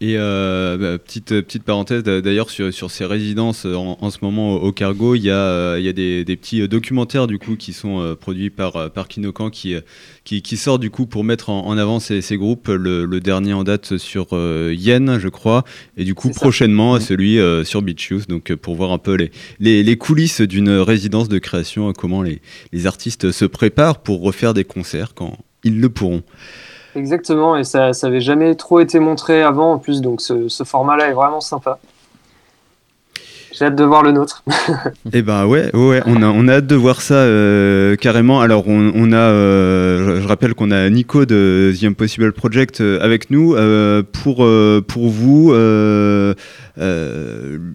Et euh, bah, petite, petite parenthèse d'a- d'ailleurs sur, sur ces résidences euh, en, en ce moment au, au Cargo, il y a, euh, il y a des, des petits euh, documentaires du coup qui sont euh, produits par, euh, par Kinokan qui, euh, qui, qui sortent du coup pour mettre en, en avant ces, ces groupes. Le, le dernier en date sur euh, Yen, je crois, et du coup prochainement celui euh, sur Beach Youth, donc euh, pour voir un peu les, les, les coulisses d'une résidence de création, euh, comment les, les artistes se préparent pour refaire des concerts quand ils le pourront. Exactement, et ça, ça avait jamais trop été montré avant en plus, donc ce, ce format-là est vraiment sympa. J'ai hâte de voir le nôtre. Eh ben ouais, ouais, on a, on a hâte de voir ça euh, carrément. Alors on, on a, euh, je, rappelle qu'on a Nico de The Impossible Project euh, avec nous pour pour vous.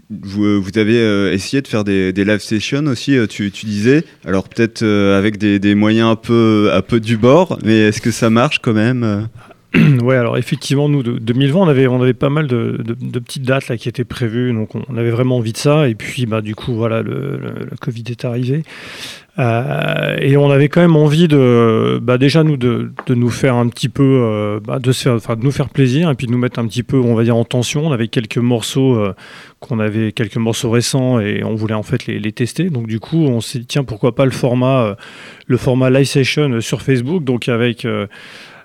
vous, vous avez essayé de faire des, des live sessions aussi, tu, tu disais. Alors peut-être avec des, des moyens un peu un peu du bord, mais est-ce que ça marche quand même? ouais, alors effectivement, nous, de 2020, on avait, on avait pas mal de, petites dates là, qui étaient prévues, donc on, avait vraiment envie de ça. Et puis, bah, du coup, voilà, le, Covid est arrivé. Euh, et on avait quand même envie de, bah, déjà, nous, de, nous faire un petit peu, euh, bah, de, faire, de nous faire plaisir et puis de nous mettre un petit peu, on va dire, en tension. On avait quelques morceaux euh, qu'on avait, quelques morceaux récents et on voulait en fait les, tester. Donc, du coup, on s'est dit, tiens, pourquoi pas le format, le format live session sur Facebook, donc avec.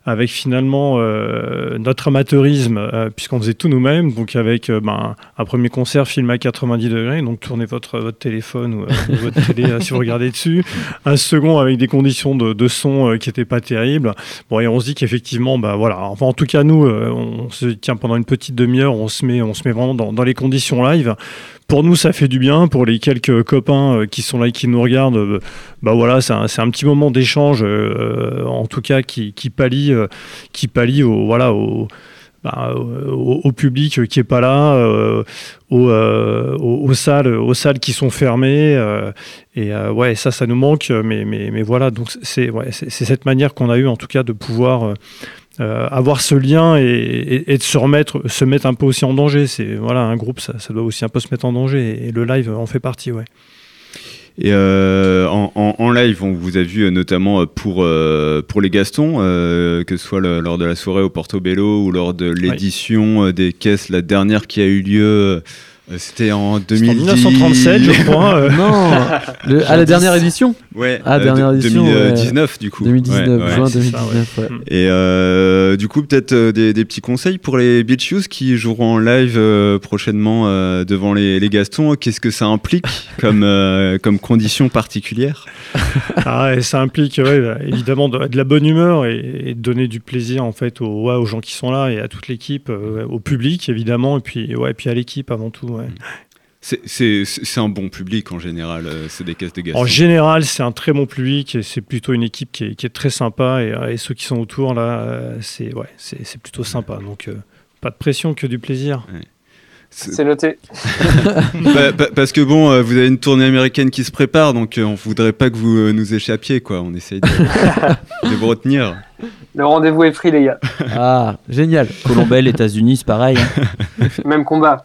Avec finalement euh, notre amateurisme, euh, puisqu'on faisait tout nous-mêmes, donc avec euh, ben, un premier concert filmé à 90 degrés, donc tournez votre, votre téléphone ou, euh, votre télé euh, si vous regardez dessus, un second avec des conditions de, de son qui n'étaient pas terribles. Bon, et on se dit qu'effectivement, bah, voilà, enfin, en tout cas nous, on se dit, tiens, pendant une petite demi-heure, on se met, on se met vraiment dans, dans les conditions live. Pour nous, ça fait du bien. Pour les quelques copains euh, qui sont là et qui nous regardent, euh, bah voilà, c'est un, un petit moment d'échange, euh, en tout cas qui, qui pallie, qui pallie au voilà bah, au, public qui est pas là, euh, aux, euh, aux, salles, qui sont fermées. et ouais, ça, ça nous manque. Mais mais, mais voilà, donc c'est ouais, cette manière qu'on a eu en tout cas de pouvoir. Euh, avoir ce lien et, et- et de se remettre, se mettre un peu aussi en danger. C'est voilà, un groupe, ça, ça doit aussi un peu se mettre en danger et, le live en fait partie, ouais. Et euh, en, en- en live, on vous a vu euh, notamment pour, euh, pour les Gastons, euh, que ce soit le- lors de la soirée au Portobello ou lors de l'édition des caisses, la dernière qui a eu lieu. Euh, c'était en 2010. 1937, je crois, euh. Non, le- à la dernière édition Ouais, Ah, euh, dernière de- édition. 2019 ouais. du coup. 2019, Ouais, ouais. juin C'est ça, 2019, ouais. Et euh, du coup, peut-être des, des petits conseils pour les Beach Youth qui joueront en live euh, prochainement euh, devant les, les Gastons. Qu'est-ce que ça implique comme, euh, comme condition particulière Ah ça implique ouais, bah, évidemment de, de la bonne humeur et, et de donner du plaisir en fait aux, ouais, aux gens qui sont là et à toute l'équipe, euh, au public évidemment, et puis, ouais, et puis à l'équipe avant tout. Ouais. C'est- un bon public en général, euh, c'est des caisses de Gastons. En général, c'est un très bon public et c'est plutôt une équipe qui est, qui est très sympa et, euh, et ceux qui sont autour là, euh, c'est ouais, plutôt sympa. Donc euh, pas de pression que du plaisir. C'est noté. Bah, pa- parce que bon, euh, vous avez une tournée américaine qui se prépare, donc euh, on voudrait pas que vous euh, nous échappiez, quoi. On essaye de, de vous retenir. Le rendez-vous est pris, les gars. Ah, génial. Colombelle, États-Unis, c'est pareil. hein. Même combat.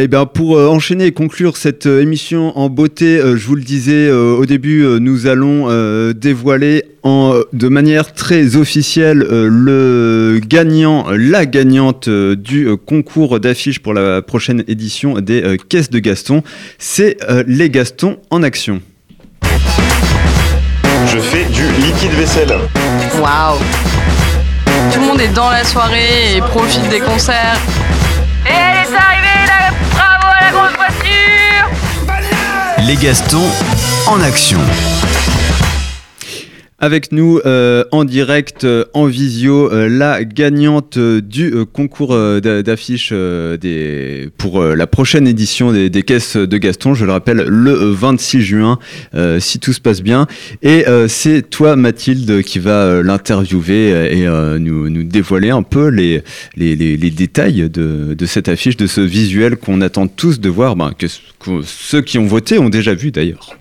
Eh bien, pour euh, enchaîner et conclure cette euh, émission en beauté, euh, je vous le disais euh, au début, euh, nous allons euh, dévoiler en, de manière très officielle euh, le gagnant, la gagnante euh, du euh, concours d'affiches pour la prochaine édition des euh, Caisses de Gaston. C'est euh, les Gastons en action. Je fais du liquide vaisselle. Waouh Tout le monde est dans la soirée et profite des concerts. Les Gastons en action. Avec nous euh, en direct, euh, en visio, euh, la gagnante euh, du euh, concours euh, d'a- d'affiches pour la prochaine édition des, des caisses de Gaston, je le rappelle, le euh, 26 juin, si tout se passe bien. Et c'est toi, Mathilde, qui va l'interviewer et nous, nous dévoiler un peu les, les, les- les détails de, de cette affiche, de ce visuel qu'on attend tous de voir, ben, que, que ceux qui ont voté ont déjà vu d'ailleurs.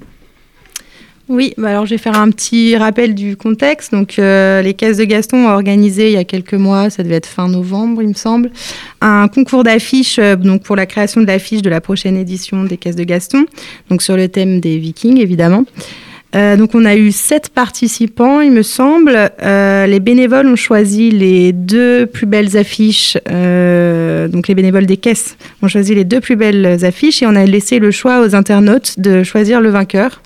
Oui, bah alors je vais faire un petit rappel du contexte. Donc, euh, les Caisses de Gaston ont organisé il y a quelques mois, ça devait être fin novembre, il me semble, un concours d'affiches euh, donc pour la création de l'affiche de la prochaine édition des Caisses de Gaston, donc sur le thème des Vikings évidemment. Euh, donc on a eu sept participants, il me semble. Les bénévoles ont choisi les deux plus belles affiches. donc les bénévoles des caisses ont choisi les deux plus belles affiches et on a laissé le choix aux internautes de choisir le vainqueur.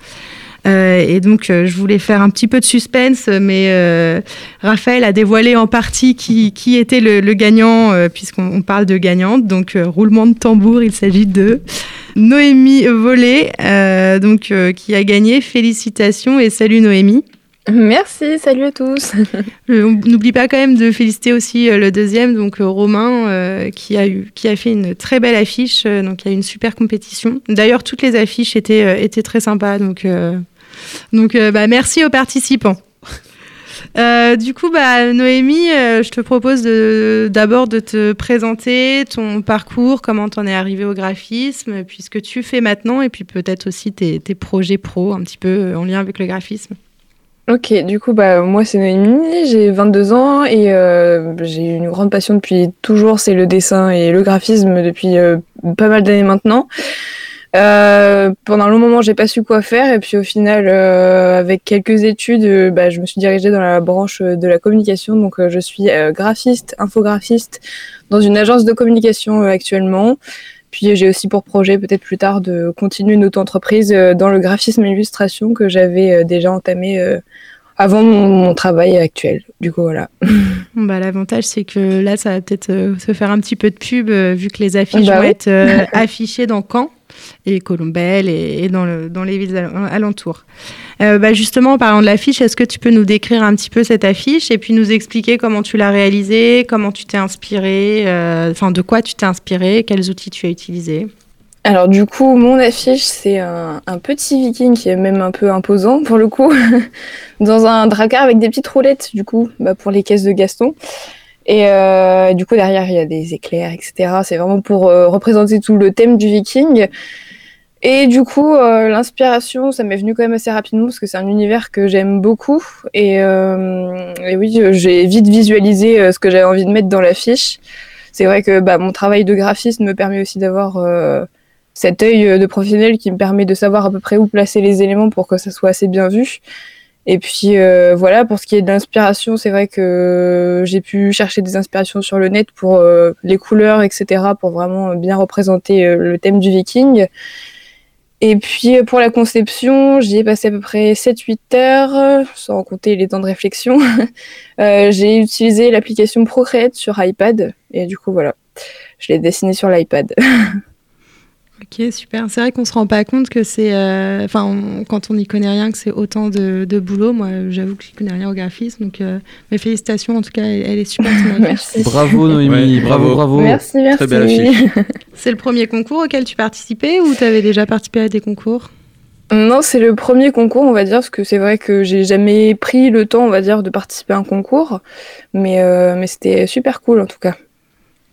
Euh, et donc, euh, je voulais faire un petit peu de suspense, mais euh, Raphaël a dévoilé en partie qui, qui était le, le gagnant, euh, puisqu'on on parle de gagnante. Donc, euh, roulement de tambour, il s'agit de Noémie Volé, euh, donc, euh, qui a gagné. Félicitations et salut Noémie. Merci, salut à tous. Euh, on N'oublie pas quand même de féliciter aussi euh, le deuxième, donc euh, Romain, euh, qui, a eu, qui a fait une très belle affiche. euh, donc il y a eu une super compétition. D'ailleurs, toutes les affiches étaient, euh, étaient très sympas. Donc, euh, donc euh, bah, merci aux participants. Euh, du coup, bah, Noémie, euh, je te propose d'abord de, te présenter ton parcours, comment tu en es arrivé au graphisme, puis ce que tu fais maintenant, et puis peut-être aussi tes, projets pro, un petit peu en lien avec le graphisme. Ok, du coup, bah, moi c'est Noémie, j'ai 22 ans et j'ai une grande passion depuis toujours, c'est le dessin et le graphisme depuis pas mal d'années maintenant. Euh, pendant un long moment, j'ai pas su quoi faire et puis au final, euh, avec quelques études, euh, bah, je me suis dirigée dans la branche de la communication. Donc, euh, je suis euh, graphiste, infographiste dans une agence de communication euh, actuellement. Puis j'ai aussi pour projet peut-être plus tard de continuer une auto-entreprise euh, dans le graphisme et l'illustration que j'avais euh, déjà entamé euh, avant mon, mon travail actuel. Du coup, voilà. Bah, L'avantage, c'est que là, ça va peut-être euh, se faire un petit peu de pub, euh, vu que les affiches Bah vont oui. être euh, affichées dans Caen et Colombelle et, et dans, le, dans les villes al- alentours. Bah, justement, en parlant de l'affiche, est-ce que tu peux nous décrire un petit peu cette affiche et puis nous expliquer comment tu l'as réalisée, comment tu t'es inspiré, euh, enfin de quoi tu t'es inspiré, quels outils tu as utilisés? Alors du coup, mon affiche, c'est un, petit viking qui est même un peu imposant pour le coup, dans un dracard avec des petites roulettes du coup, bah, pour les caisses de Gaston. Et euh, du coup, derrière, il y a des éclairs, etc. C'est vraiment pour euh, représenter tout le thème du viking. Et du coup, euh, l'inspiration, ça m'est venu quand même assez rapidement parce que c'est un univers que j'aime beaucoup. Et, oui, j'ai vite visualisé ce que j'avais envie de mettre dans l'affiche. C'est vrai que bah, mon travail de graphiste me permet aussi d'avoir cet œil euh, de professionnel qui me permet de savoir à peu près où placer les éléments pour que ça soit assez bien vu. Et puis euh, voilà, pour ce qui est de l'inspiration, c'est vrai que j'ai pu chercher des inspirations sur le net pour euh, les couleurs, etc., pour vraiment bien représenter le thème du viking. Et puis pour la conception, j'y ai passé à peu près 7-8 heures, sans compter les temps de réflexion. J'ai utilisé l'application Procreate sur iPad, et du coup voilà, je l'ai dessiné sur l'iPad. Ok, super. C'est vrai qu'on se rend pas compte que c'est, euh, enfin, quand on n'y connaît rien, que c'est autant de, de boulot. Moi, j'avoue que je connais rien au graphisme, donc euh, mes félicitations. En tout cas, elle, elle est super. Merci. Bravo Noémie, bravo, bravo. Merci, merci. Très belle affiche. C'est le premier concours auquel tu participais ou tu avais déjà participé à des concours? Non, c'est le premier concours, on va dire, parce que c'est vrai que j'ai jamais pris le temps, on va dire, de participer à un concours, mais, euh, mais c'était super cool en tout cas.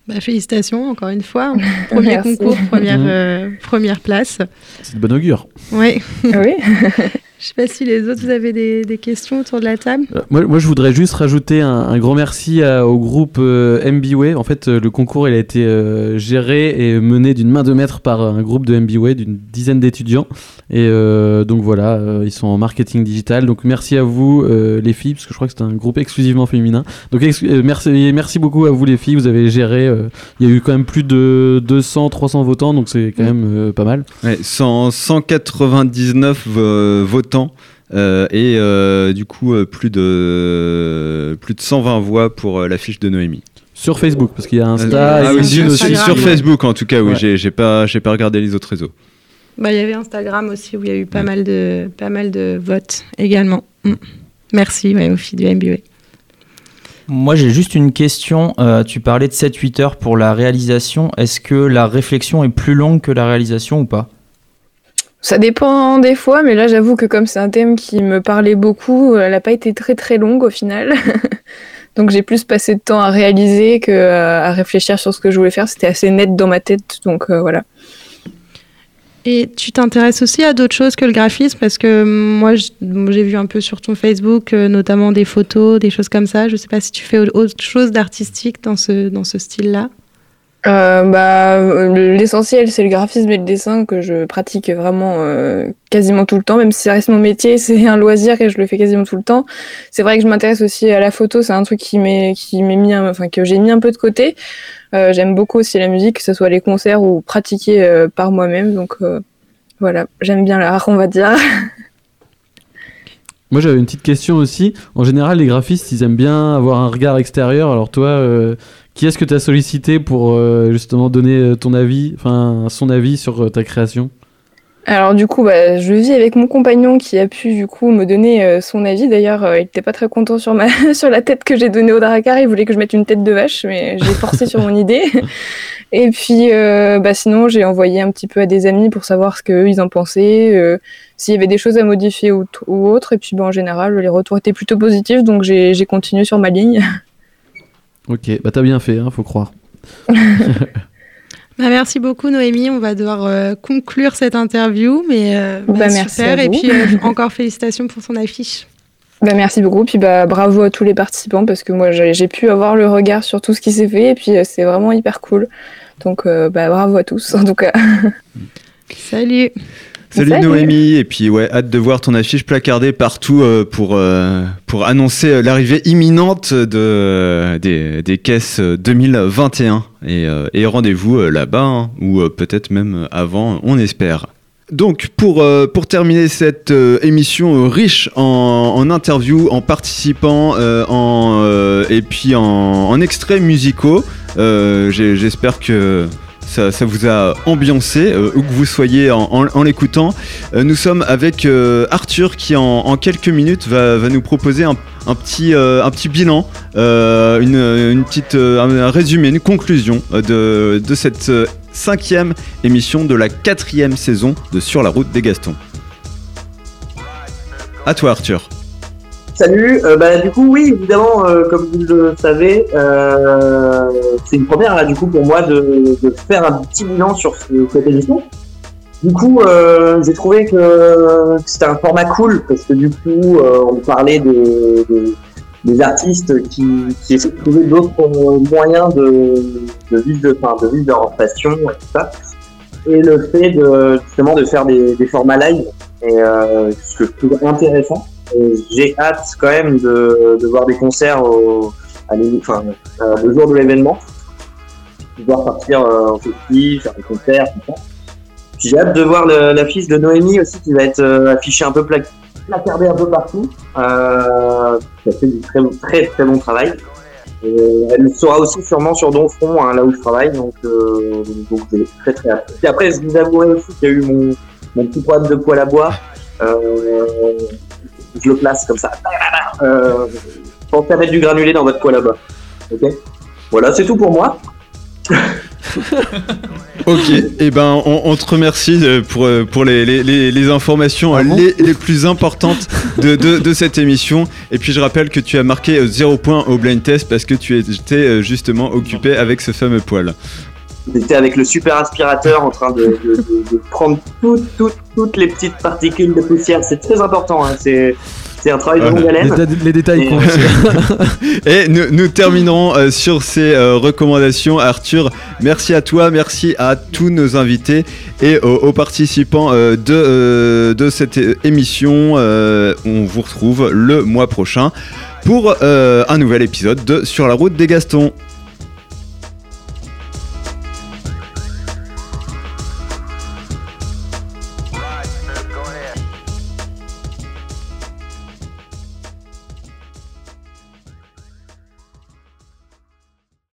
Bah, félicitations encore une fois. Premier Merci. concours, première, Mhm. euh, première place. C'est de bon augure. Oui. oui. Je sais pas si les autres, vous avez des, des questions autour de la table. Euh, Moi, moi, je voudrais juste rajouter un, un grand merci à- au groupe euh, MBWay. En fait, euh, le concours il a été euh, géré et mené d'une main de maître par un groupe de MBWay d'une dizaine d'étudiants. Et euh, donc voilà, euh, ils sont en marketing digital. Donc merci à vous, euh, les filles, parce que je crois que c'est un groupe exclusivement féminin. Donc ex- euh, merci, merci beaucoup à vous, les filles. Vous avez géré. euh, il y a eu quand même plus de 200, 300 votants, donc c'est quand même euh, pas mal. Ouais, 100 199 euh, votants euh, et euh, du coup euh, plus de plus de 120 voix pour euh, la fiche de Noémie. Sur Facebook, parce qu'il y a Insta Ah et oui, sur, aussi. sur Facebook en tout cas, oui, Ouais. j'ai pas j'ai pas regardé les autres réseaux. Bah, il y avait Instagram aussi où il y a eu pas mal de, pas mal de votes également. Mm. Merci ouais, aux filles du MBA. Moi, j'ai juste une question. Euh, tu parlais de 7-8 heures pour la réalisation. Est-ce que la réflexion est plus longue que la réalisation ou pas? Ça dépend des fois, mais là j'avoue que comme c'est un thème qui me parlait beaucoup, elle n'a pas été très très longue au final. donc j'ai plus passé de temps à réaliser que euh, à réfléchir sur ce que je voulais faire. C'était assez net dans ma tête, donc euh, voilà. Et tu t'intéresses aussi à d'autres choses que le graphisme? Parce que moi j'ai vu un peu sur ton Facebook euh, notamment des photos, des choses comme ça. Je sais pas si tu fais au- autre chose d'artistique dans ce, dans ce style-là. Euh, bah, l'essentiel c'est le graphisme et le dessin que je pratique vraiment euh, quasiment tout le temps, même si ça reste mon métier, c'est un loisir et je le fais quasiment tout le temps. C'est vrai que je m'intéresse aussi à la photo, c'est un truc qui m'est qui m'est mis, enfin que j'ai mis un peu de côté. Euh, J'aime beaucoup aussi la musique, que ce soit les concerts ou pratiquer euh, par moi-même, donc euh, voilà, j'aime bien l'art, on va dire. Moi j'avais une petite question aussi. En général, les graphistes, ils aiment bien avoir un regard extérieur. Alors toi, euh, qui est-ce que tu as sollicité pour euh, justement donner euh, ton avis, enfin son avis sur euh, ta création? Alors du coup, bah, je vis avec mon compagnon qui a pu du coup me donner euh, son avis. D'ailleurs, euh, il était pas très content sur ma sur la tête que j'ai donnée au Drakkar. Il voulait que je mette une tête de vache, mais j'ai forcé sur mon idée. Et puis, euh, bah, sinon, j'ai envoyé un petit peu à des amis pour savoir ce qu'eux ils en pensaient, s'il y avait des choses à modifier ou, ou autre. Et puis, bah, en général, les retours étaient plutôt positifs, donc j'ai j'ai continué sur ma ligne. Ok, bah t'as bien fait, hein, faut croire. Bah, merci beaucoup Noémie. On va devoir euh, conclure cette interview, mais euh, bah, Bah, merci super. à Et puis euh, encore félicitations pour son affiche. Bah, merci beaucoup, puis bah, bravo à tous les participants parce que moi j'ai pu avoir le regard sur tout ce qui s'est fait et puis c'est vraiment hyper cool. Donc bah, bravo à tous en tout cas. Salut. Salut, Salut. Noémie, et puis ouais, hâte de voir ton affiche placardée partout euh, pour, euh, pour annoncer euh, l'arrivée imminente de, des, des caisses euh, 2021. Et, euh, et rendez-vous là-bas, hein, ou peut-être même avant, on espère. Donc pour, euh, pour terminer cette euh, émission euh, riche en, en interviews, en participants en, et puis en, en extraits musicaux, j'espère que ça, vous a ambiancé, euh, où que vous soyez en, l'écoutant. Euh, nous sommes avec euh, Arthur qui en, quelques minutes va, nous proposer un, petit, bilan, une, petite, un, résumé, une conclusion de, de cette cinquième émission de la quatrième saison de Sur la route des Gastons. À toi Arthur. Salut, euh, bah, du coup oui évidemment euh, comme vous le savez euh, c'est une première là du coup pour moi de, faire un petit bilan sur ce- cette émission. Du coup j'ai trouvé que, c'était un format cool parce que du coup on parlait de, de- des artistes qui, qui essaient de trouver d'autres moyens de, de vivre de, leur passion et tout ça. Et le fait de justement de faire des, formats live et ce que je trouve intéressant. Et J'ai hâte quand même de, de voir des concerts au, à enfin, euh, le jour de l'événement. Pouvoir partir euh, en festival, faire des concerts, tout ça. J'ai hâte de voir l'affiche de Noémie aussi qui va être euh, affichée un peu pla- placardée un peu partout. Euh, qui a fait du très, très très bon travail. Et elle sera aussi sûrement sur Donfront, hein, là où je travaille, donc, euh, donc j'ai très très hâte. Puis après, je vous avouerai aussi qu'il y a eu mon, mon petit problème de poêle à bois. Euh, je le place comme ça. Euh, pensez à mettre du granulé dans votre poêle à. Ok Voilà, c'est tout pour moi. Ok, et ben on, on te remercie euh, pour, euh, pour les, les- les- les informations euh, les, les plus importantes de, de- de cette émission. Et puis je rappelle que tu as marqué euh, 0 point au blind test parce que tu étais euh, justement occupé avec ce fameux poil. J'étais avec le super aspirateur en train de, de- de- de prendre toutes, toutes, toutes les petites particules de poussière. C'est très important. hein. C'est, c'est un travail de longue haleine. Les, les détails Et- comptent. Et nous, nous terminerons euh, sur ces euh, recommandations. Arthur, merci à toi, merci à tous nos invités et aux, aux participants euh, de, euh, de cette euh, émission. Euh, on vous retrouve le mois prochain pour euh, un nouvel épisode de Sur la route des Gastons.